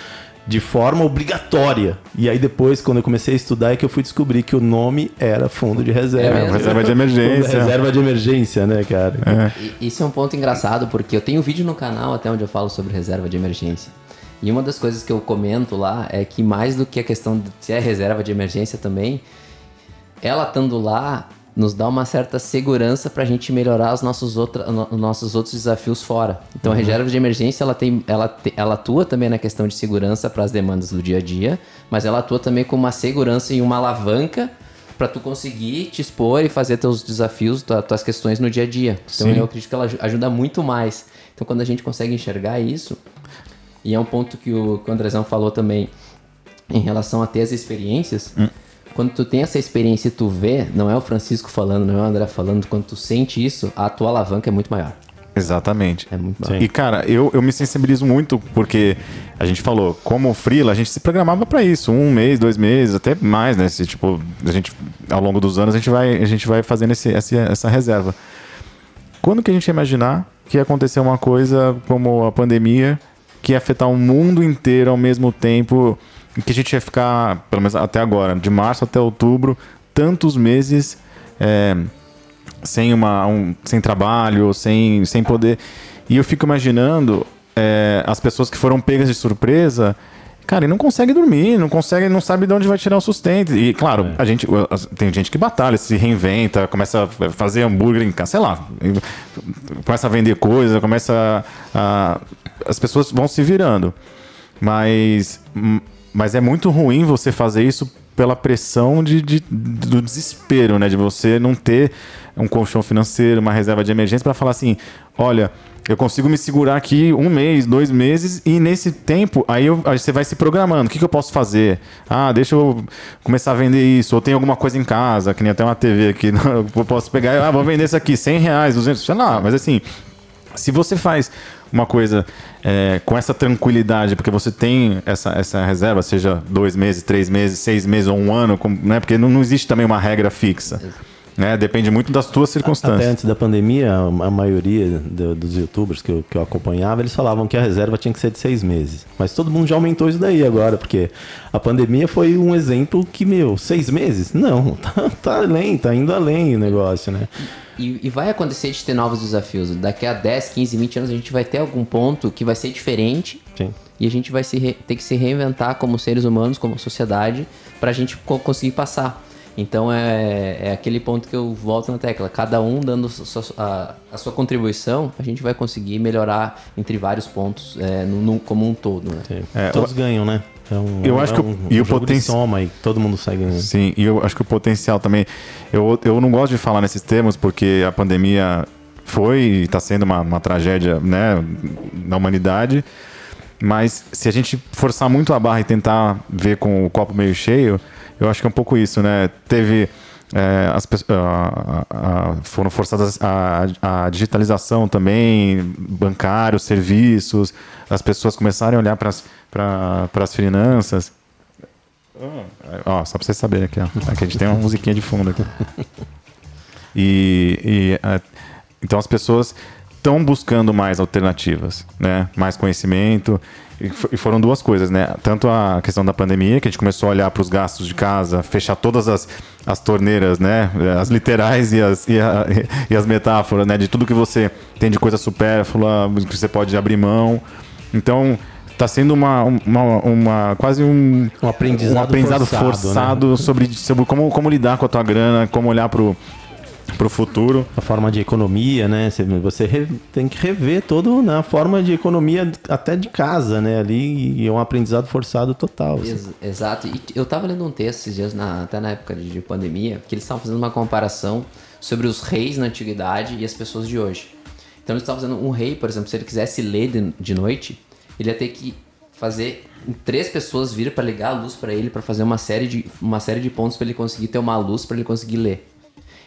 de forma obrigatória. E aí depois, quando eu comecei a estudar, é que eu fui descobrir que o nome era fundo de reserva. É, reserva de emergência. reserva de emergência, né, cara? É. Isso é um ponto engraçado, porque eu tenho um vídeo no canal até onde eu falo sobre reserva de emergência. E uma das coisas que eu comento lá é que mais do que a questão de se é reserva de emergência também, ela estando lá, nos dá uma certa segurança para a gente melhorar os nossos, outra, nossos outros desafios fora. Então uhum. a reserva de emergência ela, tem, ela, te, ela atua também na questão de segurança para as demandas do dia a dia, mas ela atua também como uma segurança e uma alavanca para tu conseguir te expor e fazer teus desafios, tuas, tuas questões no dia a dia. Então Sim. eu acredito que ela ajuda muito mais. Então quando a gente consegue enxergar isso, e é um ponto que o, que o Andrezão falou também em relação a ter as experiências, hum quando tu tem essa experiência e tu vê, não é o Francisco falando, não é o André falando, quando tu sente isso, a tua alavanca é muito maior. Exatamente. É muito E, cara, eu, eu me sensibilizo muito porque a gente falou, como freela, a gente se programava para isso, um mês, dois meses, até mais, né? Se, tipo, a gente, ao longo dos anos, a gente vai, a gente vai fazendo esse, essa, essa reserva. Quando que a gente ia imaginar que ia acontecer uma coisa como a pandemia, que ia afetar o mundo inteiro ao mesmo tempo que a gente ia ficar, pelo menos até agora, de março até outubro, tantos meses é, sem, uma, um, sem trabalho, sem, sem poder. E eu fico imaginando é, as pessoas que foram pegas de surpresa. Cara, e não consegue dormir, não consegue, não sabe de onde vai tirar o sustento. E claro, é. a gente tem gente que batalha, se reinventa, começa a fazer hambúrguer em casa, sei lá, começa a vender coisa, começa a, as pessoas vão se virando. Mas mas é muito ruim você fazer isso pela pressão de, de, do desespero, né? De você não ter um colchão financeiro, uma reserva de emergência para falar assim, olha, eu consigo me segurar aqui um mês, dois meses, e nesse tempo, aí, eu, aí você vai se programando. O que, que, eu posso fazer? Ah, deixa eu começar a vender isso. Ou tem alguma coisa em casa, que nem até uma TV aqui. <laughs> Eu posso pegar, ah, vou vender isso aqui, 100 reais, 200, sei lá. Mas assim, se você faz uma coisa é, com essa tranquilidade, porque você tem essa, essa reserva, seja dois meses, três meses, seis meses ou um ano, com, né? porque não, não existe também uma regra fixa. Né? Depende muito das tuas Até circunstâncias. antes da pandemia, a maioria do- dos youtubers que eu, que eu acompanhava, eles falavam que a reserva tinha que ser de seis meses. Mas todo mundo já aumentou isso daí agora, porque a pandemia foi um exemplo que, meu, seis meses? Não, <laughs> tá, tá além, tá indo além o negócio, né? E, e vai acontecer de ter novos desafios. Daqui a 10, 15, 20 anos a gente vai ter algum ponto que vai ser diferente Sim. e a gente vai se re- ter que se reinventar como seres humanos, como sociedade, para a gente co- conseguir passar. Então é, é aquele ponto que eu volto na tecla. Cada um dando sua- a, a sua contribuição, a gente vai conseguir melhorar entre vários pontos, é, no, no- como um todo. Né? É, Todos ganham, né? É um, Eu é acho que um, o- e um o jogo poten- de soma e todo mundo sai ganhando. Sim, e eu acho que o potencial também. Eu, eu não gosto de falar nesses termos porque a pandemia foi e está sendo uma, uma tragédia né, na humanidade. Mas se a gente forçar muito a barra e tentar ver com o copo meio cheio, eu acho que é um pouco isso, né? Teve. é, as a- a- foram forçadas a, a digitalização também, bancários, serviços, as pessoas começarem a olhar para as finanças. Ó, só pra vocês saberem aqui, ó. Aqui a gente tem uma musiquinha de fundo aqui. E, e, então as pessoas estão buscando mais alternativas, né? Mais conhecimento. E, fo- foram duas coisas, né? Tanto a questão da pandemia, que a gente começou a olhar para os gastos de casa, fechar todas as, as torneiras, né? As literais e as, e, a- e as metáforas, né? De tudo que você tem de coisa supérflua, que você pode abrir mão. Então, está sendo uma, uma, uma- quase um, Um aprendizado um aprendizado forçado, né? forçado, sobre, sobre como, como lidar com a tua grana, como olhar pro, pro futuro. A forma de economia, né? Você, re- tem que rever toda né, a forma de economia até de casa, né? Ali e é um aprendizado forçado total. assim. Ex- Exato. E eu tava lendo um texto esses dias, na- até na época de, de pandemia, que eles estavam fazendo uma comparação sobre os reis na antiguidade e as pessoas de hoje. Então eles estavam fazendo um rei, por exemplo, se ele quisesse ler de, de noite, ele ia ter que fazer três pessoas vir para ligar a luz para ele para fazer uma série de uma série de pontos para ele conseguir ter uma luz para ele conseguir ler.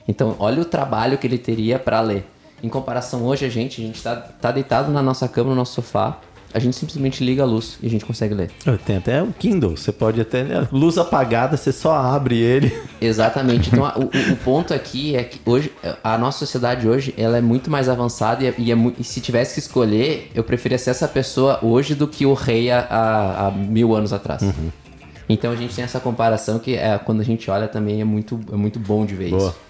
Então, olha o trabalho que ele teria para ler. Em comparação hoje a gente, a gente tá, tá deitado na nossa cama, no nosso sofá, a gente simplesmente liga a luz e a gente consegue ler. Tem até o Kindle, você pode até. Luz apagada, você só abre ele. <laughs> Exatamente. Então, o, o- ponto aqui é que hoje, a nossa sociedade hoje, ela é muito mais avançada e, é- e é e se tivesse que escolher, eu preferia ser essa pessoa hoje do que o rei há, há- mil anos atrás. Então a gente tem essa comparação que é, quando a gente olha também é muito, é muito bom de ver Boa. isso.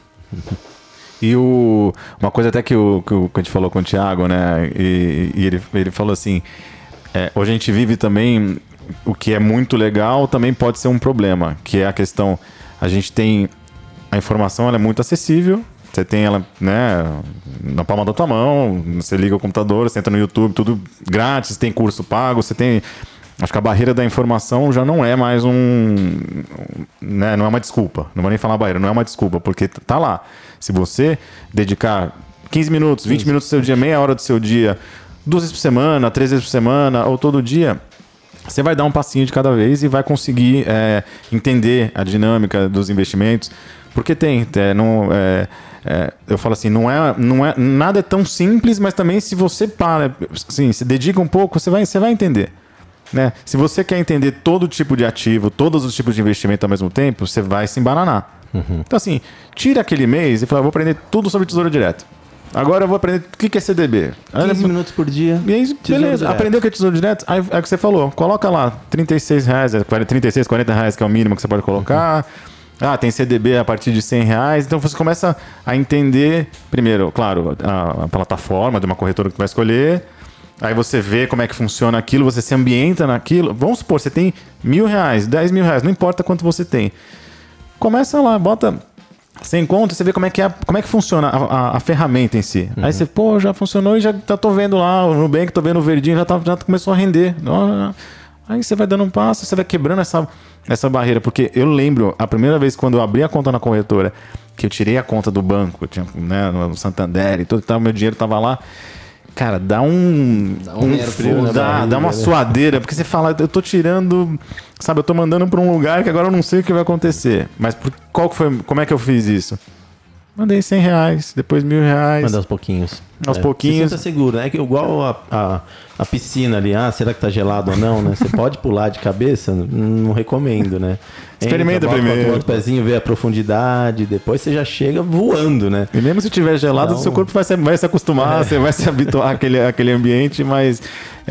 E o, uma coisa até que, o, que, o- que a gente falou com o Thiago, né? E, e ele, ele falou assim: é, hoje a gente vive também o que é muito legal, também pode ser um problema, que é a questão. A gente tem. A informação ela é muito acessível. Você tem ela, né, na palma da tua mão, você liga o computador, você entra no YouTube, tudo grátis, tem curso pago, você tem. Acho que a barreira da informação já não é mais um. Né, não é uma desculpa. Não vou nem falar barreira, não é uma desculpa, porque tá lá. Se você dedicar 15 minutos, 20 minutos do seu dia, meia hora do seu dia, duas vezes por semana, três vezes por semana, ou todo dia, você vai dar um passinho de cada vez e vai conseguir é, entender a dinâmica dos investimentos. Porque tem, é, não, é, é, eu falo assim, não é, não é, nada é tão simples, mas também se você para, assim, se dedica um pouco, você vai, você vai entender. Né? Se você quer entender todo tipo de ativo, todos os tipos de investimento ao mesmo tempo, você vai se embananar. Então, assim, tira aquele mês e fala, vou aprender tudo sobre tesouro direto. Agora eu vou aprender o que é CDB. 15 minutos por dia. E aí, beleza, aprendeu o que é tesouro direto? Aí é o que você falou, coloca lá, 36 reais, é 40, 36, 40 reais que é o mínimo que você pode colocar. Ah, tem CDB a partir de 100 reais. Então você começa a entender, primeiro, claro, a, a plataforma de uma corretora que tu vai escolher. Aí você vê como é que funciona aquilo, você se ambienta naquilo. Vamos supor, você tem mil reais, 10 mil reais, não importa quanto você tem. Começa lá, bota sem conta, você vê como é que, é, como é que funciona a, a- a ferramenta em si. Aí você, pô, já funcionou e já tá, tô vendo lá, o Nubank, tô vendo o verdinho, já, tá, já começou a render. Aí você vai dando um passo, você vai quebrando essa, essa barreira. Porque eu lembro, a primeira vez quando eu abri a conta na corretora, que eu tirei a conta do banco, tinha, né, no Santander e tudo, tal, meu dinheiro tava lá. Cara, dá um. Dá um nervoso na dá, barriga, dá uma né? suadeira, porque você fala, eu tô tirando. Sabe, eu tô mandando pra um lugar que agora eu não sei o que vai acontecer. Mas por, qual que foi, como é que eu fiz isso? Mandei 100 reais, depois mil reais. Manda aos pouquinhos. Aos É, pouquinhos. Você sinta seguro, né? É igual a, a, a piscina ali, ah, será que tá gelado ou não, né? Você pode pular de cabeça? Não, não recomendo, né? Experimenta bota, primeiro. Bota o pezinho, vê a profundidade, depois você já chega voando, né? E mesmo se tiver gelado, Então- seu corpo vai se, vai se acostumar, você vai se habituar àquele, àquele ambiente, mas.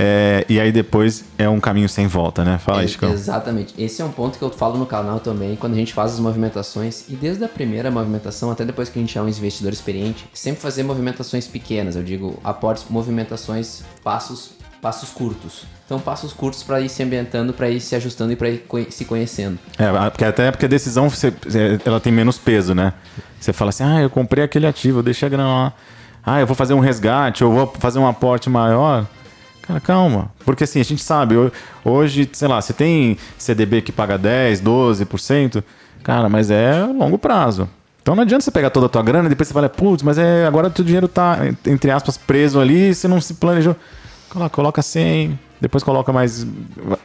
é, e aí depois é um caminho sem volta, né? Fala aí, É, Chicão. Exatamente. Esse é um ponto que eu falo no canal também, quando a gente faz as movimentações, e desde a primeira movimentação até depois que a gente é um investidor experiente, sempre fazer movimentações pequenas, eu digo aportes, movimentações, passos, passos curtos. Então, passos curtos para ir se ambientando, para ir se ajustando e para ir se conhecendo. É, porque até porque a decisão você- ela tem menos peso, né? Você fala assim, ah, eu comprei aquele ativo, eu deixei a grana lá. Ah, eu vou fazer um resgate, ou vou fazer um aporte maior. Cara, calma. Porque assim, a gente sabe, ho- hoje, sei lá, você tem CDB que paga 10, 12%, cara, mas é longo prazo. Então não adianta você pegar toda a tua grana e depois você fala, putz, mas é, agora o teu dinheiro tá, entre aspas, preso ali, você não se planejou. Coloca, coloca 100, depois coloca mais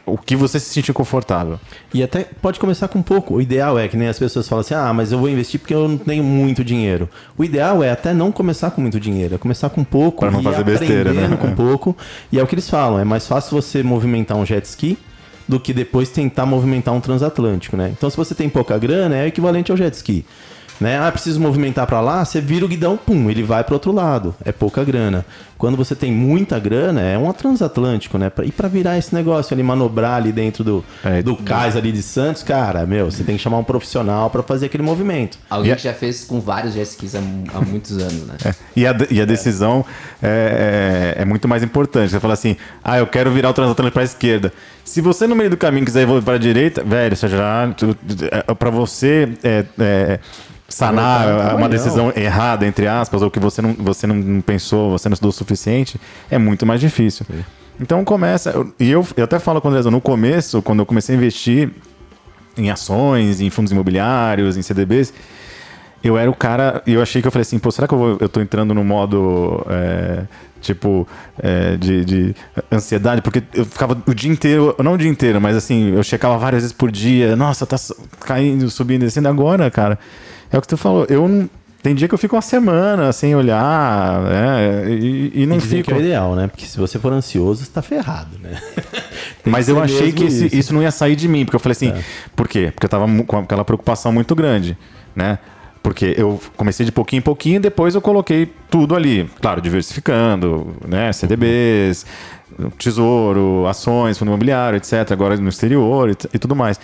o que você se sentir confortável. E até pode começar com pouco. O ideal é que nem as pessoas falam assim: ah, mas eu vou investir porque eu não tenho muito dinheiro. O ideal é até não começar com muito dinheiro, é começar com pouco. Pra não e fazer besteira, né? com pouco. E é o que eles falam: é mais fácil você movimentar um jet ski do que depois tentar movimentar um transatlântico, né? Então, se você tem pouca grana, é o equivalente ao jet ski. Né? Ah, preciso movimentar para lá, você vira o guidão, pum, ele vai para outro lado. É pouca grana. Quando você tem muita grana, é um transatlântico, né? E para virar esse negócio ali, manobrar ali dentro do, É, do cais ali de Santos, cara, meu, você tem que chamar um profissional para fazer aquele movimento. Alguém E a- que já fez com vários jet skis há, há muitos anos, né? E a, e a decisão é, é- é muito mais importante. Você fala assim, ah, eu quero virar o transatlântico para a esquerda. Se você no meio do caminho quiser evoluir para a direita, velho, você já para você é, é, sanar uma decisão errada entre aspas ou que você não você não pensou, você não estudou o suficiente, é muito mais difícil. Então começa e eu, eu até falo com o Andrezão, no começo, quando eu comecei a investir em ações, em fundos imobiliários, em CDBs, eu era o cara, e eu achei que eu falei assim, pô, será que eu, vou, eu tô entrando no modo, é, tipo, é, de, de ansiedade? Porque eu ficava o dia inteiro, não o dia inteiro, mas assim, eu checava várias vezes por dia, nossa, tá caindo, subindo, descendo agora, cara. É o que tu falou, eu não... Tem dia que eu fico uma semana sem olhar, né? E, e não fico. que é o ideal, né? Porque se você for ansioso, você tá ferrado, né? <laughs> Mas eu achei que esse- isso. É. não ia sair de mim, porque eu falei assim, por quê? Porque eu tava com aquela preocupação muito grande, né? Porque eu comecei de pouquinho em pouquinho, depois eu coloquei tudo ali, claro, diversificando, né? CDBs, tesouro, ações, fundo imobiliário, etc. Agora no exterior e, e tudo mais.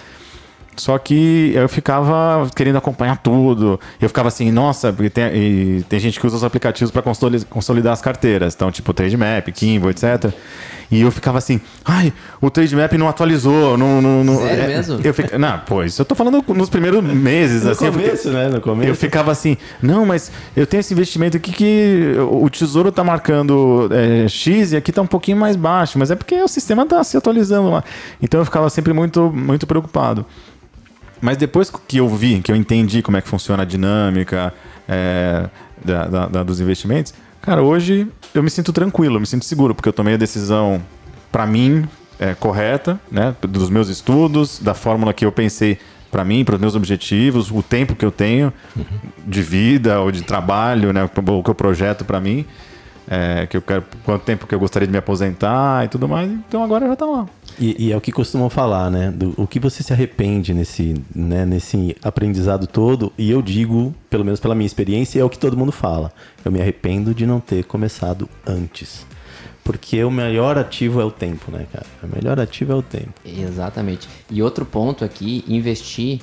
Só que eu ficava querendo acompanhar tudo. Eu ficava assim, nossa, porque tem, e tem gente que usa os aplicativos para consolidar as carteiras. Então, tipo, Trademap, Kimbo, etc. E eu ficava assim, ai, o Trademap não atualizou. Não, não, não- Sério é, mesmo? Eu fica, não, pô, isso eu tô falando nos primeiros meses. <laughs> No assim, começo, né? No começo. eu ficava assim, não, mas eu tenho esse investimento aqui que o tesouro tá marcando é, X e aqui tá um pouquinho mais baixo, mas é porque o sistema tá se atualizando lá. Então eu ficava sempre muito, muito preocupado. Mas depois que eu vi, que eu entendi como é que funciona a dinâmica é, da- da- da- dos investimentos, cara, hoje eu me sinto tranquilo, eu me sinto seguro, porque eu tomei a decisão, para mim, é, correta, né? Dos meus estudos, da fórmula que eu pensei para mim, para os meus objetivos, o tempo que eu tenho de vida ou de trabalho, né? O que eu projeto para mim. é, que eu quero, quanto tempo que eu gostaria de me aposentar e tudo mais, então agora já tá lá. E, e é o que costumam falar, né? Do, o que você se arrepende nesse, né, nesse aprendizado todo. E eu digo, pelo menos pela minha experiência, é o que todo mundo fala. Eu me arrependo de não ter começado antes. Porque o melhor ativo é o tempo, né, cara? O melhor ativo é o tempo. Exatamente. E outro ponto aqui, investir,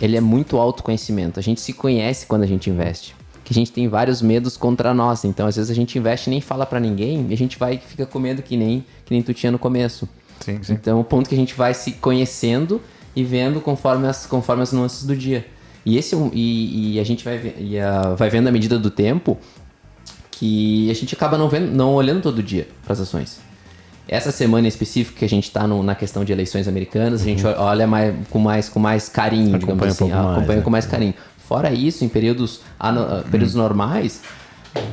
ele é muito autoconhecimento. A gente se conhece quando a gente investe. Que a gente tem vários medos contra nós. Então, às vezes a gente investe e nem fala pra ninguém, e a gente vai fica com medo que nem que nem tu tinha no começo. Sim, sim. Então, o ponto que a gente vai se conhecendo e vendo conforme as, conforme as nuances do dia. E esse é um- e, e a gente vai, e a- vai vendo à medida do tempo que a gente acaba não vendo, não olhando todo dia para as ações. Essa semana em específico que a gente está na questão de eleições americanas, a gente olha mais, com mais com mais carinho, digamos Acompanha um assim, pouco mais, acompanha né? com mais carinho. Fora isso, em períodos períodos normais,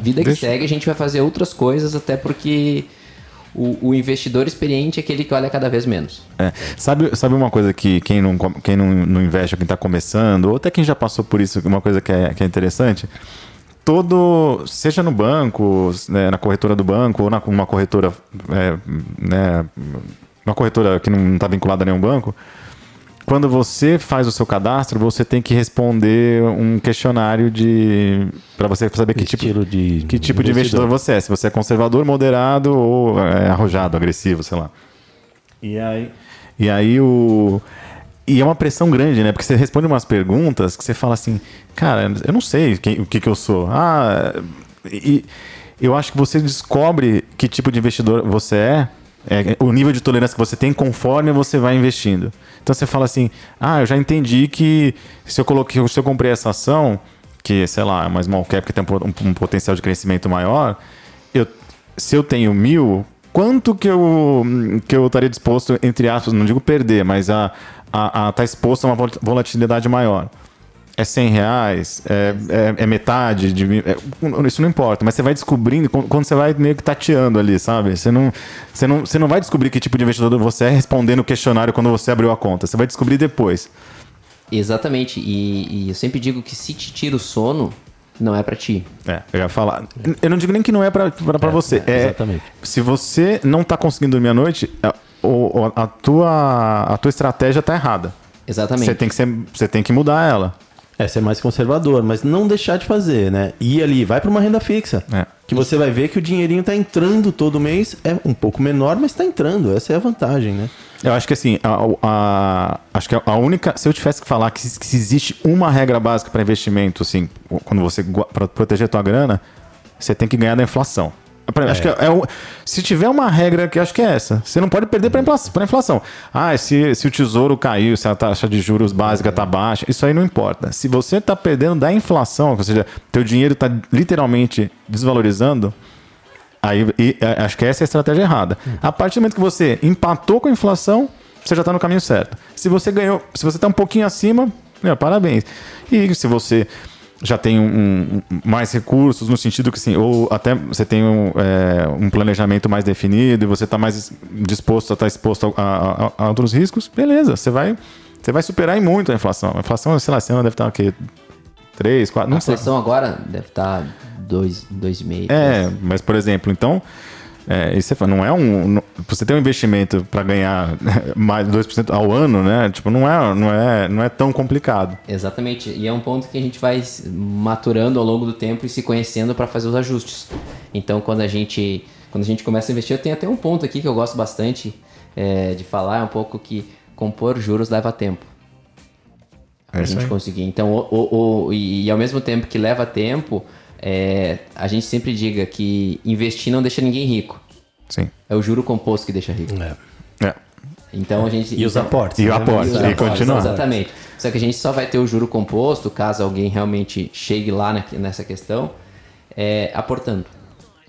vida que Deixa- segue, a gente vai fazer outras coisas até porque o, o investidor experiente é aquele que olha cada vez menos. É. Sabe, sabe uma coisa que quem não, quem não, não investe, ou quem está começando, ou até quem já passou por isso, uma coisa que é, que é interessante? todo, seja no banco, né, na corretora do banco, ou na uma corretora, é, né, uma corretora que não está vinculada a nenhum banco, quando você faz o seu cadastro, você tem que responder um questionário de para você saber que tipo, de que tipo de investidor você é. Se você é conservador, moderado ou é, arrojado, agressivo, sei lá. E aí, e aí o e é uma pressão grande, né? Porque você responde umas perguntas que você fala assim, cara, eu não sei quem- o que, que eu sou. Ah, e eu acho que você descobre que tipo de investidor você é, é, o nível de tolerância que você tem conforme você vai investindo. Então você fala assim, ah, eu já entendi que se eu coloquei, se eu comprei essa ação, que sei lá, é uma small cap que tem um, um potencial de crescimento maior, eu, se eu tenho mil, quanto que eu, que eu estaria disposto, entre aspas, não digo perder, mas a estar a, tá exposto a uma vol- volatilidade maior? É 100 reais? É, é, é metade? De? É, isso não importa, mas você vai descobrindo quando você vai meio que tateando ali, sabe? Você não, você, não, você não vai descobrir que tipo de investidor você é respondendo o questionário quando você abriu a conta. Você vai descobrir depois. Exatamente. E, e eu sempre digo que se te tira o sono, não é pra ti. É, eu ia falar. Eu não digo nem que não é pra, pra, pra você. é, É, exatamente. Se você não tá conseguindo dormir à noite, a, a, tua, a tua estratégia tá errada. Exatamente. Você tem, que ser, você tem que mudar ela. É, ser mais conservador, mas não deixar de fazer, né? Ir ali, vai para uma renda fixa. É. Que você vai ver que o dinheirinho tá entrando todo mês. É um pouco menor, mas tá entrando. Essa é a vantagem, né? Eu acho que assim, a, a- acho que a única. Se eu tivesse que falar que, que se existe uma regra básica para investimento, assim, quando você. para proteger a tua grana, você tem que ganhar da inflação. Pra- Acho que é, o- se tiver uma regra que acho que é essa, você não pode perder para inflação, inflação. Ah, se, se o tesouro caiu, se a taxa de juros básica tá baixa, isso aí não importa. Se você tá perdendo da inflação, ou seja, teu dinheiro tá literalmente desvalorizando, Aí, e, é, acho que essa é a estratégia errada. A partir do momento que você empatou com a inflação, você já está no caminho certo. Se você ganhou, se você está um pouquinho acima, meu, parabéns. E se você já tem um, um- mais recursos, no sentido que sim, ou até você tem um, é, um planejamento mais definido e você está mais disposto a estar exposto a, a- a outros riscos, beleza, você vai, você vai superar em muito a inflação. A inflação, sei lá, esse ano deve estar o quê? 3, 4, A não sei. inflação agora deve estar 2,5. É, mas por exemplo, então, é, isso não é um. você tem um investimento para ganhar <laughs> mais de 2% ao ano, né? Tipo, não é, não é, não é tão complicado. Exatamente. E é um ponto que a gente vai maturando ao longo do tempo e se conhecendo para fazer os ajustes. Então, quando a gente quando a gente começa a investir, eu tenho até um ponto aqui que eu gosto bastante é, de falar, é um pouco que compor juros leva tempo. É a gente conseguir. Então, o, o- o- e, e ao mesmo tempo que leva tempo, é, a gente sempre diga que investir não deixa ninguém rico. Sim. É o juro composto que deixa rico. É. É. Então a gente. E os então- aportes. E o né? aporte. e aportes, continuar. Exatamente. Só que a gente só vai ter o juro composto, caso alguém realmente chegue lá na- nessa questão, é, aportando.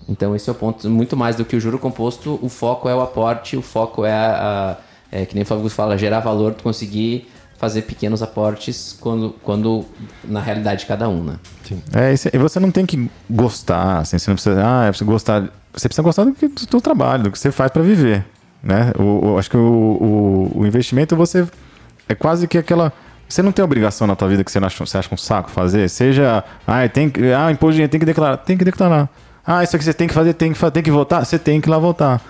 Então esse é o ponto. Muito mais do que o juro composto, o foco é o aporte, o foco é, a, a- é, que nem o Flávio Augusto fala, gerar valor, tu conseguir fazer pequenos aportes quando, quando na realidade de cada um, né? É, isso- e você não tem que gostar, assim, você não precisa. Ah, é preciso gostar. Você precisa gostar do, que, do seu trabalho, do que você faz para viver. Né? O, o- acho que o, o, o investimento você. É quase que aquela. Você não tem obrigação na tua vida que você acha, você acha um saco fazer. Seja. Ah, tem que. Ah, imposto de dinheiro, tem que declarar. Tem que declarar. Ah, isso aqui você tem que fazer, tem que, fa- tem que votar? Você tem que ir lá votar.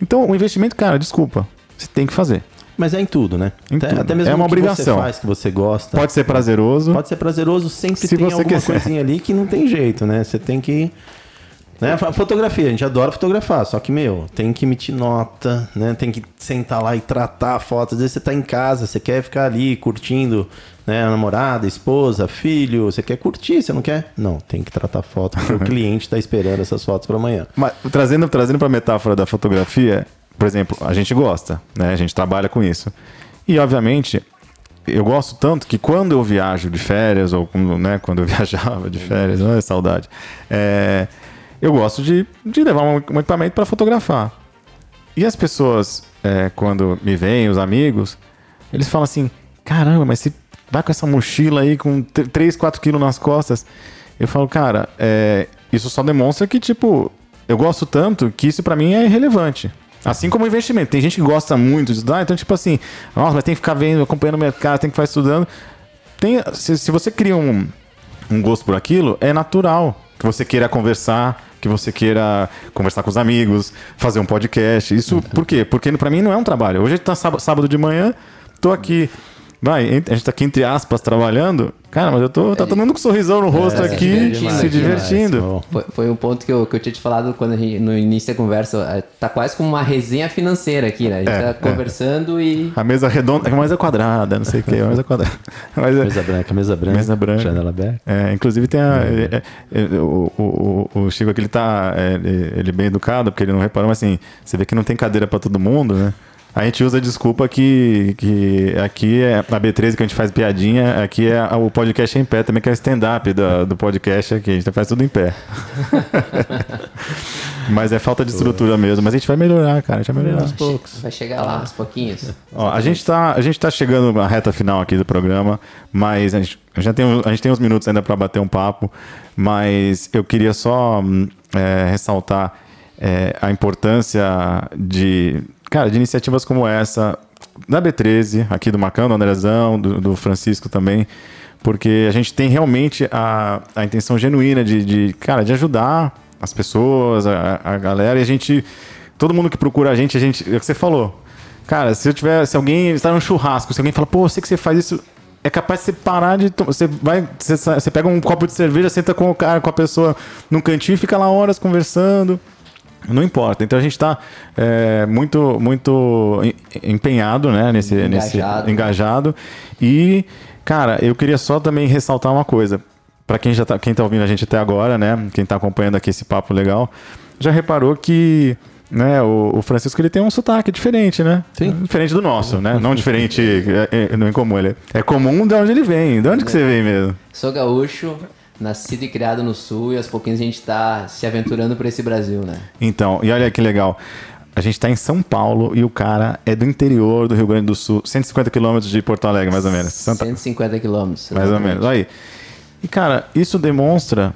Então, o investimento, cara, desculpa. Você tem que fazer. Mas é em tudo, né? Em até, tudo. até mesmo É uma obrigação. você faz, que você gosta. Pode ser prazeroso. Pode ser prazeroso, sempre Se tem alguma quiser. coisinha ali que não tem jeito, né? Você tem que. Né? A fotografia, a gente adora fotografar, só que, meu, tem que emitir nota, né? Tem que sentar lá e tratar a foto. Às vezes você tá em casa, você quer ficar ali curtindo, né? A namorada, a esposa, filho, você quer curtir, você não quer? Não, tem que tratar foto, porque o <laughs> cliente tá esperando essas fotos para amanhã. Mas, trazendo trazendo para a metáfora da fotografia, por exemplo, a gente gosta, né? A gente trabalha com isso. E, obviamente, eu gosto tanto que quando eu viajo de férias, ou quando, né, quando eu <laughs> viajava de férias, é saudade, é, eu gosto de, de levar um, equipamento para fotografar. E as pessoas, é, quando me veem, os amigos, eles falam assim: caramba, mas você vai com essa mochila aí com 3, 4 quilos nas costas. Eu falo, cara, é, isso só demonstra que, tipo, eu gosto tanto que isso pra mim é irrelevante. Assim como o investimento. Tem gente que gosta muito de estudar, então, tipo assim, nossa, mas tem que ficar vendo, acompanhando o mercado, tem que ficar estudando. Tem, se, se você cria um, um gosto por aquilo, é natural que você queira conversar, que você queira conversar com os amigos, fazer um podcast. Isso por quê? Porque para mim não é um trabalho. Hoje tá sábado, sábado de manhã, tô aqui vai, a gente tá aqui entre aspas trabalhando. Cara, mas eu tô. Tá todo mundo com um sorrisão no rosto É, aqui, divertindo se aqui, divertindo. Foi, foi um ponto que eu, que eu tinha te falado quando a gente, no início da conversa. é, Tá quase como uma resenha financeira aqui, né? A gente É, tá é. conversando e. A mesa redonda, a mesa quadrada, não sei o que, a mesa quadrada. <laughs> Mas, é- Mesa branca, mesa branca. Mesa branca. Janela aberta. É, inclusive tem a, é, é, é, o, o, o Chico aqui, ele tá é, ele, ele bem educado, porque ele não reparou, mas assim, você vê que não tem cadeira pra todo mundo, né? A gente usa a desculpa que, que aqui é a B13 que a gente faz piadinha, aqui é o podcast em pé também, que é o stand-up do, do podcast aqui, a gente faz tudo em pé. <laughs> mas é falta de estrutura mesmo, mas a gente vai melhorar, cara, a gente vai melhorar aos poucos. Vai chegar lá aos pouquinhos. Ó, a gente tá, a gente tá chegando na reta final aqui do programa, mas a gente a gente já tem, a gente tem uns minutos ainda para bater um papo, mas eu queria só hum, é, ressaltar é, a importância de, cara, de iniciativas como essa da B13, aqui do Macão, do Andrezão, do, do Francisco também, porque a gente tem realmente a, a intenção genuína de, de, cara, de ajudar as pessoas, a, a galera, e a gente, todo mundo que procura a gente, a gente, é o que você falou, Cara, se eu tiver, se alguém está num churrasco, se alguém fala, pô, eu sei que você faz isso, é capaz de você parar de, você vai, você, você pega um copo de cerveja, senta com o cara, com a pessoa num cantinho e fica lá horas conversando. Não importa. Então a gente está muito, muito em- empenhado, né, nesse, nesse Engajado. engajado. E, cara, eu queria só também ressaltar uma coisa. Para quem já tá, quem tá ouvindo a gente até agora, né, quem tá acompanhando aqui esse papo legal, já reparou que né, o, o Francisco ele tem um sotaque diferente, né? Sim. Diferente do nosso, né? Não diferente, é, é, não é comum. Ele é comum de onde ele vem. De onde que você vem mesmo? Sou gaúcho, nascido e criado no sul e aos pouquinhos a gente tá se aventurando por esse Brasil, né? Então, e olha que legal. A gente tá em São Paulo e o cara é do interior do Rio Grande do Sul, 150 quilômetros de Porto Alegre, mais ou menos. Santa, 150 quilômetros. Mais ou menos. Aí. E, cara, isso demonstra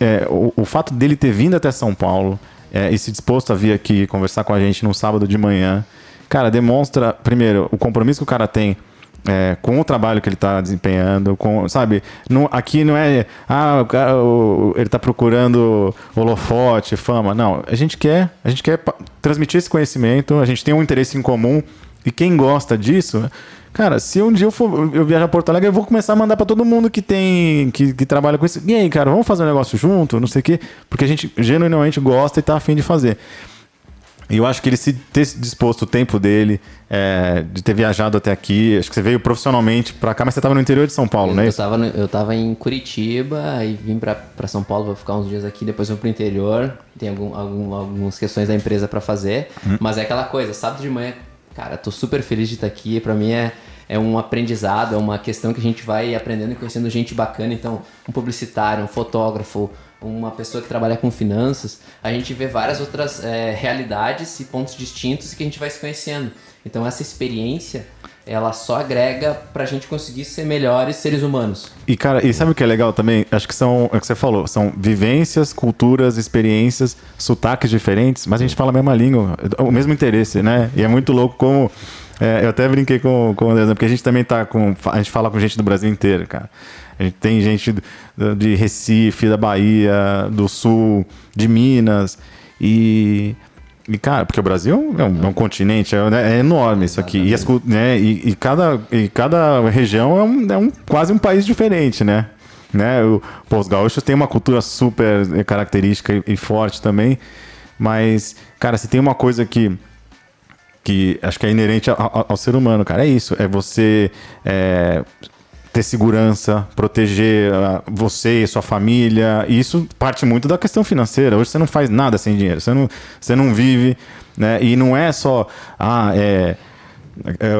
é, o, o fato dele ter vindo até São Paulo é, e se disposto a vir aqui conversar com a gente num sábado de manhã. Cara, demonstra, primeiro, o compromisso que o cara tem é, com o trabalho que ele está desempenhando, com, sabe? Não, aqui não é, ah, o cara, o- ele está procurando holofote, fama. Não, a gente quer, a gente quer transmitir esse conhecimento, a gente tem um interesse em comum e quem gosta disso, cara, se um dia eu for eu viajar a Porto Alegre, eu vou começar a mandar para todo mundo que tem que, que trabalha com isso. E aí, cara, vamos fazer um negócio junto, não sei o quê, porque a gente genuinamente gosta e tá afim de fazer. E eu acho que ele se ter disposto o tempo dele, é, de ter viajado até aqui, acho que você veio profissionalmente para cá, mas você estava no interior de São Paulo, Eu, né? eu, tava no- eu tava em Curitiba e vim pra São Paulo, vou ficar uns dias aqui, depois vou pro interior. Tem algum, algum, algumas questões da empresa pra fazer. Hum. Mas é aquela coisa, sábado de manhã, cara, tô super feliz de estar aqui. Pra mim é, é um aprendizado, é uma questão que a gente vai aprendendo e conhecendo gente bacana. Então, um publicitário, um fotógrafo, uma pessoa que trabalha com finanças, a gente vê várias outras é, realidades e pontos distintos que a gente vai se conhecendo. Então, essa experiência, ela só agrega pra gente conseguir ser melhores seres humanos. E, cara, e sabe o que é legal também? Acho que são, é o que você falou, são vivências, culturas, experiências, sotaques diferentes, mas a gente fala a mesma língua, o mesmo interesse, né? E é muito louco como. é, eu até brinquei com, com o André, porque a gente também tá com. A gente fala com gente do Brasil inteiro, cara. Gente tem gente de Recife, da Bahia, do Sul, de Minas. E. E, cara, porque o Brasil é um, é um continente, é, é enorme isso aqui. E, as né, e, e cada, e cada região é, um, é um, quase um país diferente, né? né? O, pô, os gaúchos têm uma cultura super eh, característica e, e forte também. Mas, cara, se tem uma coisa que, que acho que é inerente ao, ao- ao ser humano, cara, é isso. É você é, ter segurança, proteger ah, você e sua família. E isso parte muito da questão financeira. Hoje você não faz nada sem dinheiro. Você não, você não vive, né? E não é só, ah, é, é,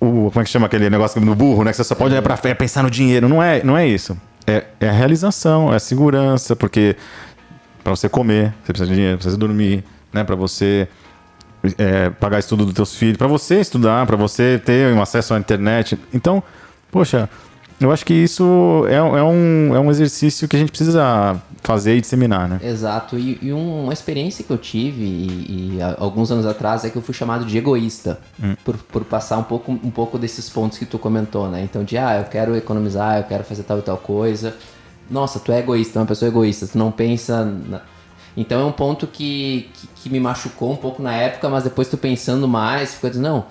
o, como é que chama aquele negócio no burro, né? Que você só pode olhar pra fé pensar no dinheiro. Não é, não é isso. É, é a realização, é a segurança, porque para você comer, você precisa de dinheiro, precisa dormir, né? Para você é, pagar estudo dos teus filhos, para você estudar, para você ter um acesso à internet. Então, poxa, eu acho que isso é, é um, é um exercício que a gente precisa fazer e disseminar, né? Exato, e, e um- uma experiência que eu tive e, e a- alguns anos atrás é que eu fui chamado de egoísta por, por passar um pouco, um pouco desses pontos que tu comentou, né? Então, de ah, eu quero economizar, eu quero fazer tal e tal coisa. nossa, tu é egoísta, é uma pessoa egoísta, tu não pensa. Na... Então é um ponto que, que, que, me machucou um pouco na época, mas depois tu pensando mais, fica dizendo, não,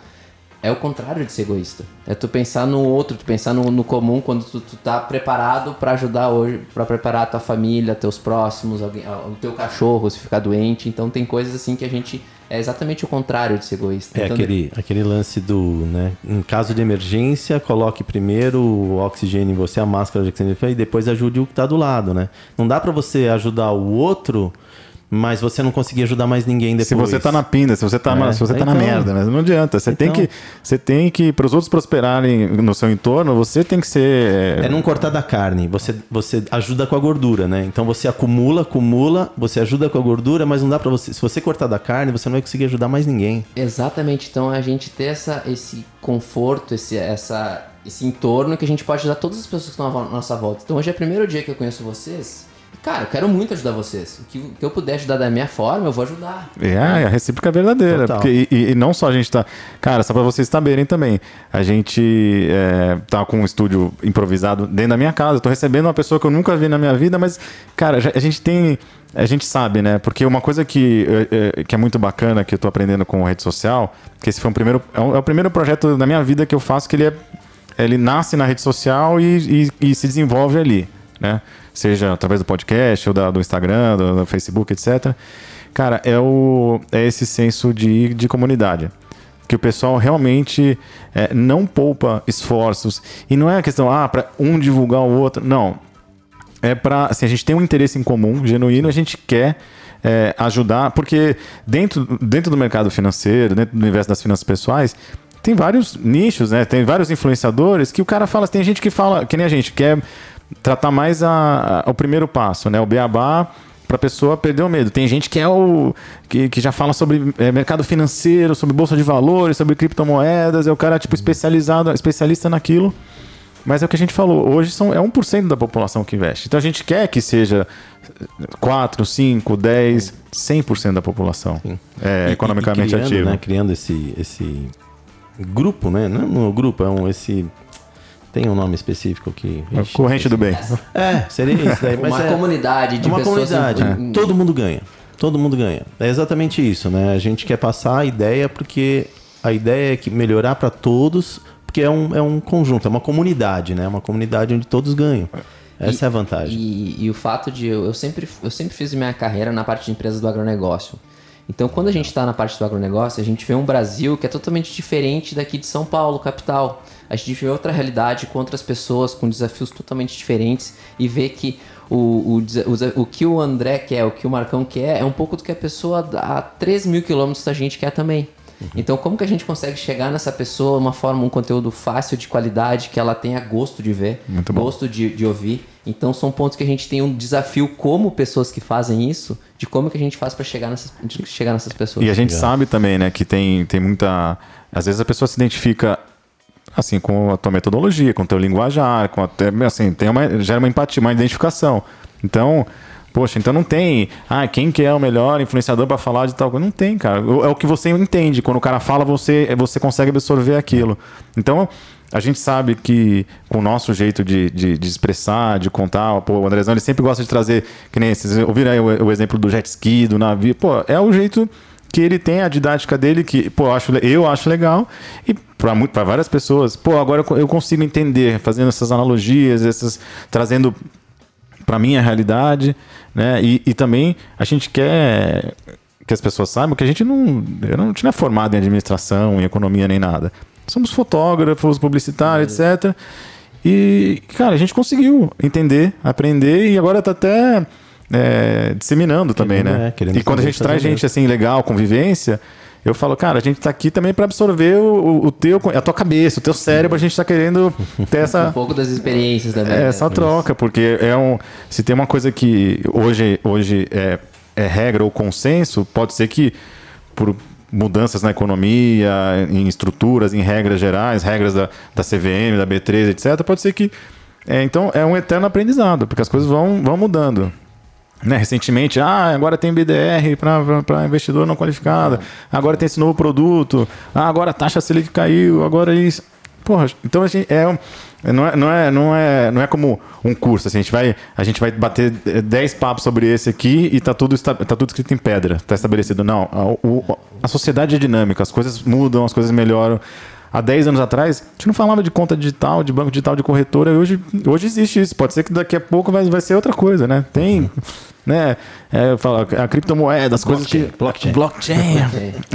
é o contrário de ser egoísta. É tu pensar no outro, tu pensar no, no comum quando tu, tu tá preparado para ajudar hoje, para preparar a tua família, teus próximos, alguém, o teu cachorro se ficar doente. Então tem coisas assim que a gente é exatamente o contrário de ser egoísta. É então, aquele, aquele lance do, né? Em caso de emergência, coloque primeiro o oxigênio em você, a máscara de oxigênio e depois ajude o que está do lado, né? Não dá para você ajudar o outro mas você não conseguir ajudar mais ninguém depois. Se você tá na pinda, se você tá, é, se você tá então, na merda, né? Não adianta. Você então, tem que, você tem que, para os outros prosperarem no seu entorno, você tem que ser. É não cortar da carne. Você, você ajuda com a gordura, né? Então você acumula, acumula, você ajuda com a gordura, mas não dá para você. Se você cortar da carne, você não vai conseguir ajudar mais ninguém. Exatamente. Então a gente ter essa, esse conforto, esse, essa, esse entorno que a gente pode ajudar todas as pessoas que estão à nossa volta. Então hoje é o primeiro dia que eu conheço vocês. Cara, eu quero muito ajudar vocês. O que, que eu puder ajudar da minha forma, eu vou ajudar. É, é a recíproca verdadeira. Porque, e, e, não só a gente tá. Cara, só pra vocês saberem também. A gente é, tá com um estúdio improvisado dentro da minha casa. Eu tô recebendo uma pessoa que eu nunca vi na minha vida, mas, cara, a gente tem. A gente sabe, né? Porque uma coisa que, é, é, que é muito bacana que eu tô aprendendo com rede social, que esse foi um primeiro, é, um, é o primeiro projeto da minha vida que eu faço que ele é. Ele nasce na rede social e, e, e se desenvolve ali, né? Seja através do podcast ou da, do Instagram, do, do, Facebook, etc. Cara, é, o, é esse senso de, de comunidade. Que o pessoal realmente é, não poupa esforços. E não é a questão, ah, para um divulgar o outro. Não. É para. Assim, a gente tem um interesse em comum, genuíno, a gente quer é, ajudar, porque dentro, dentro do mercado financeiro, dentro do universo das finanças pessoais, tem vários nichos, né? Tem vários influenciadores que o cara fala, tem gente que fala, que nem a gente, quer tratar mais a, a, o primeiro passo, né? O beabá para a pessoa perder o medo. Tem gente que é o que, que já fala sobre é, mercado financeiro, sobre bolsa de valores, sobre criptomoedas, é o cara tipo especializado, especialista naquilo. Mas é o que a gente falou, hoje são, é 1% da população que investe. Então a gente quer que seja 4, 5, 10, 100% da população é, e, economicamente e criando, ativa. Né, criando esse, esse grupo, né? Não, é grupo, é um, esse tem um nome específico que. Ixi, corrente do bem. É, seria isso daí. <laughs> Mas uma é, comunidade de uma pessoas. comunidade. Em... Todo mundo ganha. Todo mundo ganha. É exatamente isso, né? A gente quer passar a ideia porque a ideia é que melhorar para todos, porque é um, é um conjunto, é uma comunidade, né? Uma comunidade onde todos ganham. Essa e, é a vantagem. E, e, o fato de eu, eu sempre eu sempre fiz minha carreira na parte de empresas do agronegócio. Então, quando a gente está na parte do agronegócio, a gente vê um Brasil que é totalmente diferente daqui de São Paulo, capital. A gente vê outra realidade com outras pessoas, com desafios totalmente diferentes e vê que o, o, o, o que o André quer, o que o Marcão quer, é um pouco do que a pessoa a 3 mil quilômetros da gente quer também. Uhum. Então, como que a gente consegue chegar nessa pessoa uma forma, um conteúdo fácil, de qualidade, que ela tenha gosto de ver, gosto de, de ouvir? Então, são pontos que a gente tem um desafio como pessoas que fazem isso, de como que a gente faz para chegar nessas, chegar nessas pessoas. E a gente Legal. sabe também, né, que tem, tem muita. Às vezes a pessoa se identifica assim com a tua metodologia, com o teu linguajar, com até assim, tem uma gera uma empatia, uma identificação. Então, Poxa, então não tem. Ah, quem que é o melhor influenciador para falar de tal coisa? Não tem, cara. É o que você entende. Quando o cara fala, você, você consegue absorver aquilo. Então, a gente sabe que com o nosso jeito de, de, de expressar, de contar, pô, o Andrezão ele sempre gosta de trazer, que nem vocês ouviram aí o, o exemplo do jet ski, do navio. Pô, é o jeito que ele tem a didática dele que, pô, eu acho, eu acho legal e para várias pessoas, pô, agora eu consigo entender fazendo essas analogias, essas trazendo para minha realidade, né? E, e, também a gente quer que as pessoas saibam que a gente não, eu não tinha formado em administração, em economia nem nada. Somos fotógrafos, publicitários, é. etc. E, cara, a gente conseguiu entender, aprender e agora tá até é, disseminando também, né? É, e quando a gente traz gente assim legal, convivência, eu falo, cara, a gente tá aqui também para absorver o, o, teu, a tua cabeça, o teu cérebro, a gente tá querendo ter essa. <laughs> um pouco das experiências também. É, né? essa troca, porque é um. Se tem uma coisa que hoje, hoje é, é regra ou consenso, pode ser que por mudanças na economia, em estruturas, em regras gerais, regras da, da CVM, da B3, etc., pode ser que. É, então é um eterno aprendizado, porque as coisas vão, vão mudando. Né, recentemente, ah, agora tem BDR para investidor não qualificado, agora tem esse novo produto, ah, agora a taxa Selic caiu, agora isso. Porra, então a gente, é, Não é, não, é, não, é, não é como um curso, assim, a gente vai, a gente vai bater 10 papos sobre esse aqui e tá tudo, tá tudo escrito em pedra, tá estabelecido. Não, a, o- a sociedade é dinâmica, as coisas mudam, as coisas melhoram. Há 10 anos atrás, a gente não falava de conta digital, de banco digital, de corretora, e hoje, hoje existe isso. Pode ser que daqui a pouco vai, vai ser outra coisa, né? Tem, né? É, fala, a criptomoeda, as coisas que... blockchain. Blockchain.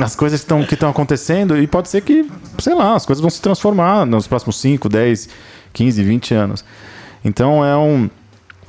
As coisas que estão acontecendo e pode ser que, sei lá, as coisas vão se transformar nos próximos 5, 10, 15, 20 anos. Então é um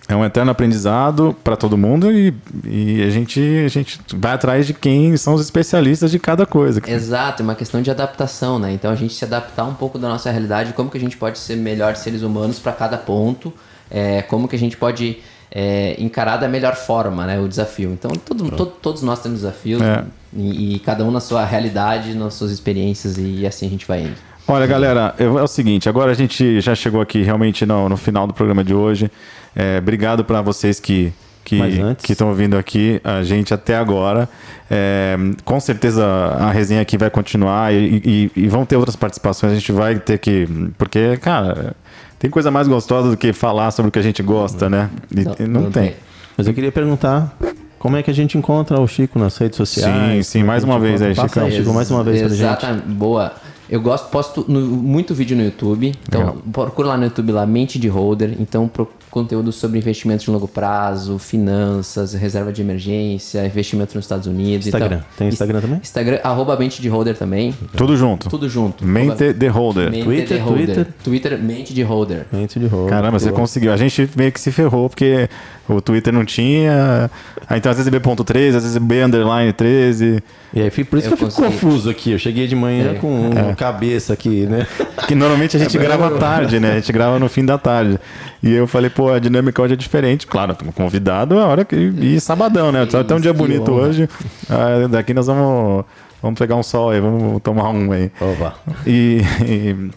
é um eterno aprendizado para todo mundo e, e a, gente, a gente vai atrás de quem são os especialistas de cada coisa. Exato, é uma questão de adaptação, né? Então a gente se adaptar um pouco da nossa realidade, como que a gente pode ser melhores seres humanos para cada ponto, é, como que a gente pode é, encarar da melhor forma, né? O desafio. Então todo, todo- todos nós temos desafios É. e, e cada um na sua realidade, nas suas experiências e assim a gente vai indo. Olha, galera, é o seguinte, agora a gente já chegou aqui realmente no, no final do programa de hoje. É, obrigado para vocês que que estão ouvindo aqui a gente até agora. É, com certeza a resenha aqui vai continuar e, e- e vão ter outras participações. A gente vai ter que. Porque, cara, tem coisa mais gostosa do que falar sobre o que a gente gosta, né? E- e não, tem. Mas eu queria perguntar como é que a gente encontra o Chico nas redes sociais? Sim, sim, é mais uma vez aí, aí, Chico, mais uma vez pra gente. Exatamente, boa. Eu gosto, posto no- muito vídeo no YouTube. Então, Legal. procura lá no YouTube lá, Mente de Holder. Então, pro, conteúdo sobre investimentos de longo prazo, finanças, reserva de emergência, investimento nos Estados Unidos. Instagram. Então, Tem Instagram também? Instagram, arroba Mente de Holder também. Tudo junto. Tudo junto. Mente the holder. Mente Twitter, de Holder. Twitter. Twitter, Mente de Holder. Mente de roupa. Caramba, você conseguiu. A gente meio que se ferrou, porque o Twitter não tinha. Aí, Então, às vezes é B.13, às vezes é B underline 13. E aí, por isso Eu que eu fico confuso aqui. Eu cheguei de manhã É. com uma cabeça aqui, né? Que normalmente a gente grava à tarde, né? A gente grava no fim da tarde. E eu falei, pô, a dinâmica hoje é diferente. Claro, estamos convidado a hora que. E sabadão, né? Tá até um dia bonito hoje. Ah, daqui nós vamos. Vamos pegar um sol aí, vamos tomar um aí. Opa. E, e-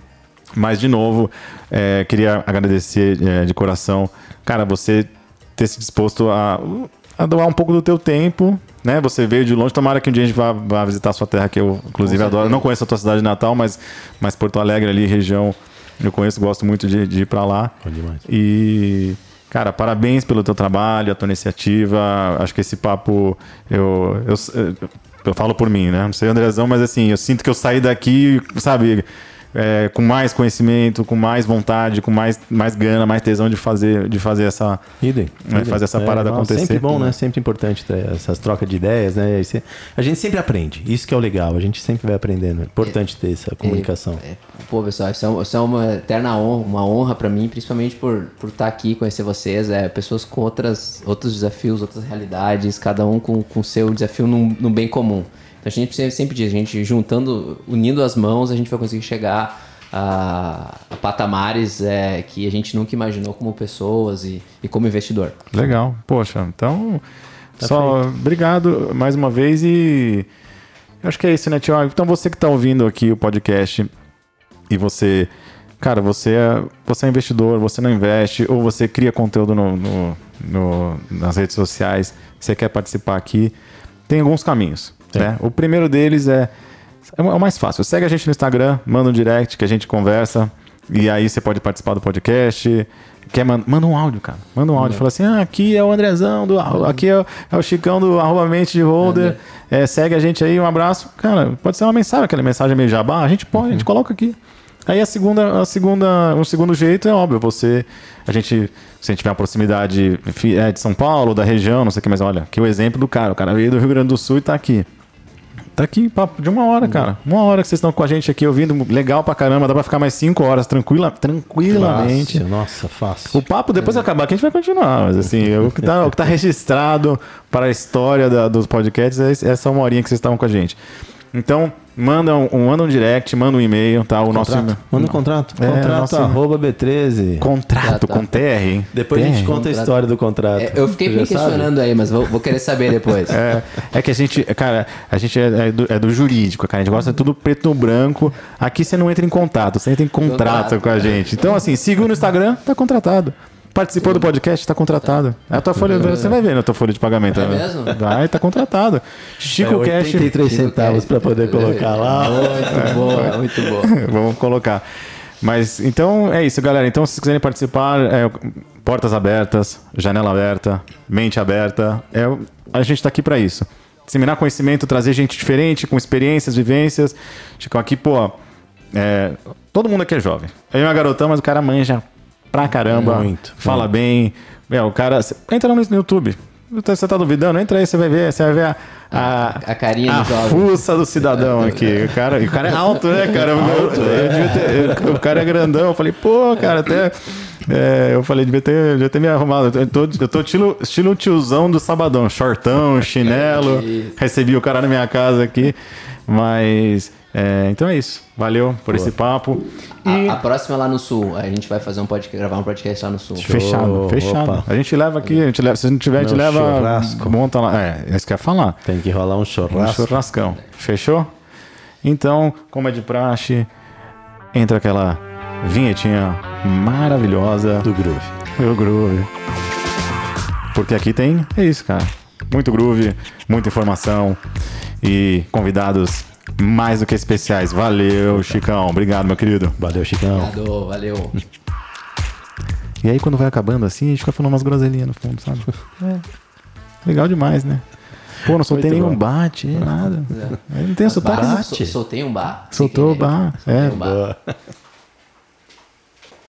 mas de novo, é, queria agradecer é, de coração, cara, você ter se disposto a, a doar um pouco do teu tempo, né? Você veio de longe, tomara que um dia a gente vá, vá visitar a sua terra, que eu inclusive adoro. Não conheço a tua cidade natal, mas, mas Porto Alegre ali, região, eu conheço, gosto muito de, de ir para lá. Bom demais. E, cara, parabéns pelo teu trabalho, a tua iniciativa. Acho que esse papo, eu, eu, eu falo por mim, né? Não sei, Andrezão, mas assim, eu sinto que eu saí daqui, sabe, é, com mais conhecimento, com mais vontade, com mais, mais gana, mais tesão de fazer, de fazer essa. Idem. Vai idem. fazer essa parada não, acontecer. Sempre bom, né? Sempre importante ter essas trocas de ideias, né? A gente sempre aprende. Isso que é o legal. A gente sempre vai aprendendo. É importante ter essa comunicação. É, pô, pessoal, isso é, isso é uma eterna honra, uma honra pra mim, principalmente por por estar aqui, conhecer vocês, é, pessoas com outras, outros desafios, outras realidades, cada um com o seu desafio num, num bem comum. Então a gente sempre, sempre diz, a gente juntando, unindo as mãos, a gente vai conseguir chegar a, a patamares é, que a gente nunca imaginou como pessoas e, e como investidor. Legal. Poxa, então. só obrigado mais uma vez e. Acho que é isso, né, Tiago? Então você que está ouvindo aqui o podcast e você. Cara, você é, você é investidor, você não investe, ou você cria conteúdo no, no- no- nas redes sociais, você quer participar aqui, tem alguns caminhos. Né? O primeiro deles é, é o mais fácil. Segue a gente no Instagram, manda um direct que a gente conversa, e aí você pode participar do podcast. Quer man- manda um áudio, cara. Manda um áudio. Fala assim: ah, aqui é o Andrezão, do, aqui é o, é o Chicão do arroba mente de holder. É, segue a gente aí, um abraço. Cara, pode ser uma mensagem, aquela mensagem meio jabá, a gente pode, a gente coloca aqui. Aí a segunda, a segunda, um segundo jeito é óbvio, você, a gente, se a gente tiver uma proximidade é, de São Paulo, da região, não sei o que, mas olha, aqui o exemplo do cara, o cara veio do Rio Grande do Sul e tá aqui. Tá aqui, papo de uma hora, cara. Uma hora que vocês estão com a gente aqui ouvindo, legal pra caramba, dá pra ficar mais cinco horas, tranquila, tranquilamente. Fácil, Nossa, fácil. O papo, depois que acabar aqui, a gente vai continuar. Mas assim, o que tá, o que tá <laughs> registrado para a história da- dos podcasts é essa uma horinha que vocês estavam com a gente. Então, manda um, manda um direct, manda um e-mail, tá? O nosso Contrato. e-mail. Manda um contrato. É, contrato arroba B13. Contrato com TR, hein? Depois a gente TR. conta a história do contrato. É, eu fiquei me já sabe? questionando aí, mas vou, vou querer saber depois. <laughs> É, é que a gente, cara, a gente é, é do, é do jurídico, cara. A gente gosta de tudo preto no branco. Aqui você não entra em contato, você entra em contrato Contrato. com a gente. Então, assim, siga no Instagram, tá contratado. Participou do podcast, tá contratado. É a tua folha, você vai ver na tua folha de pagamento. É né? mesmo? Vai, tá contratado. Chico É, Cash. 83 centavos para poder colocar lá. Muito boa, muito boa. <laughs> Vamos colocar. Mas então é isso, galera. Então, se vocês quiserem participar, é, portas abertas, janela aberta, mente aberta. É, a gente está aqui para isso. Disseminar conhecimento, trazer gente diferente, com experiências, vivências. Chicão, aqui, pô, é, todo mundo aqui é jovem. Eu e uma garotão, mas o cara manja pra caramba. Muito, Fala bem. É, o cara. Entra no YouTube. Você tá duvidando? Entra aí, você vai ver. Você vai ver a, a, A carinha do a jovem. fuça do cidadão aqui. O cara, o cara é alto, né, cara? Eu- eu devia ter- eu- o cara é grandão. Eu falei, pô, cara, até. é, eu falei, devia ter, devia ter me arrumado. Eu tô, eu tô estilo, estilo tiozão do sabadão, shortão, chinelo. Isso. Recebi o cara na minha casa aqui. Mas. É, então é isso. Valeu por esse papo. E. A, a próxima é lá no sul. A gente vai fazer um podcast, gravar um podcast lá no sul. Fechado, fechado. Opa. A gente leva aqui, a gente leva, se não tiver, a gente leva. churrasco. Monta lá. É, é isso que eu ia falar. Tem que rolar um Um churrasco. churrascão. Fechou? Então, como é de praxe, entra aquela vinhetinha maravilhosa do groove. do groove. Porque aqui tem, é isso, cara. Muito groove, muita informação e convidados mais do que especiais. Valeu, Chicão. Obrigado, meu querido. Valeu, Chicão. Obrigado, valeu. E aí, quando vai acabando assim, a gente fica falando umas groselhinhas no fundo, sabe? É. Legal demais, né? Pô, não soltei nenhum bom. bate, nada. Eu não tenho sotaque. Bate. sol- soltei um bar. Soltou o bar. É. um bar.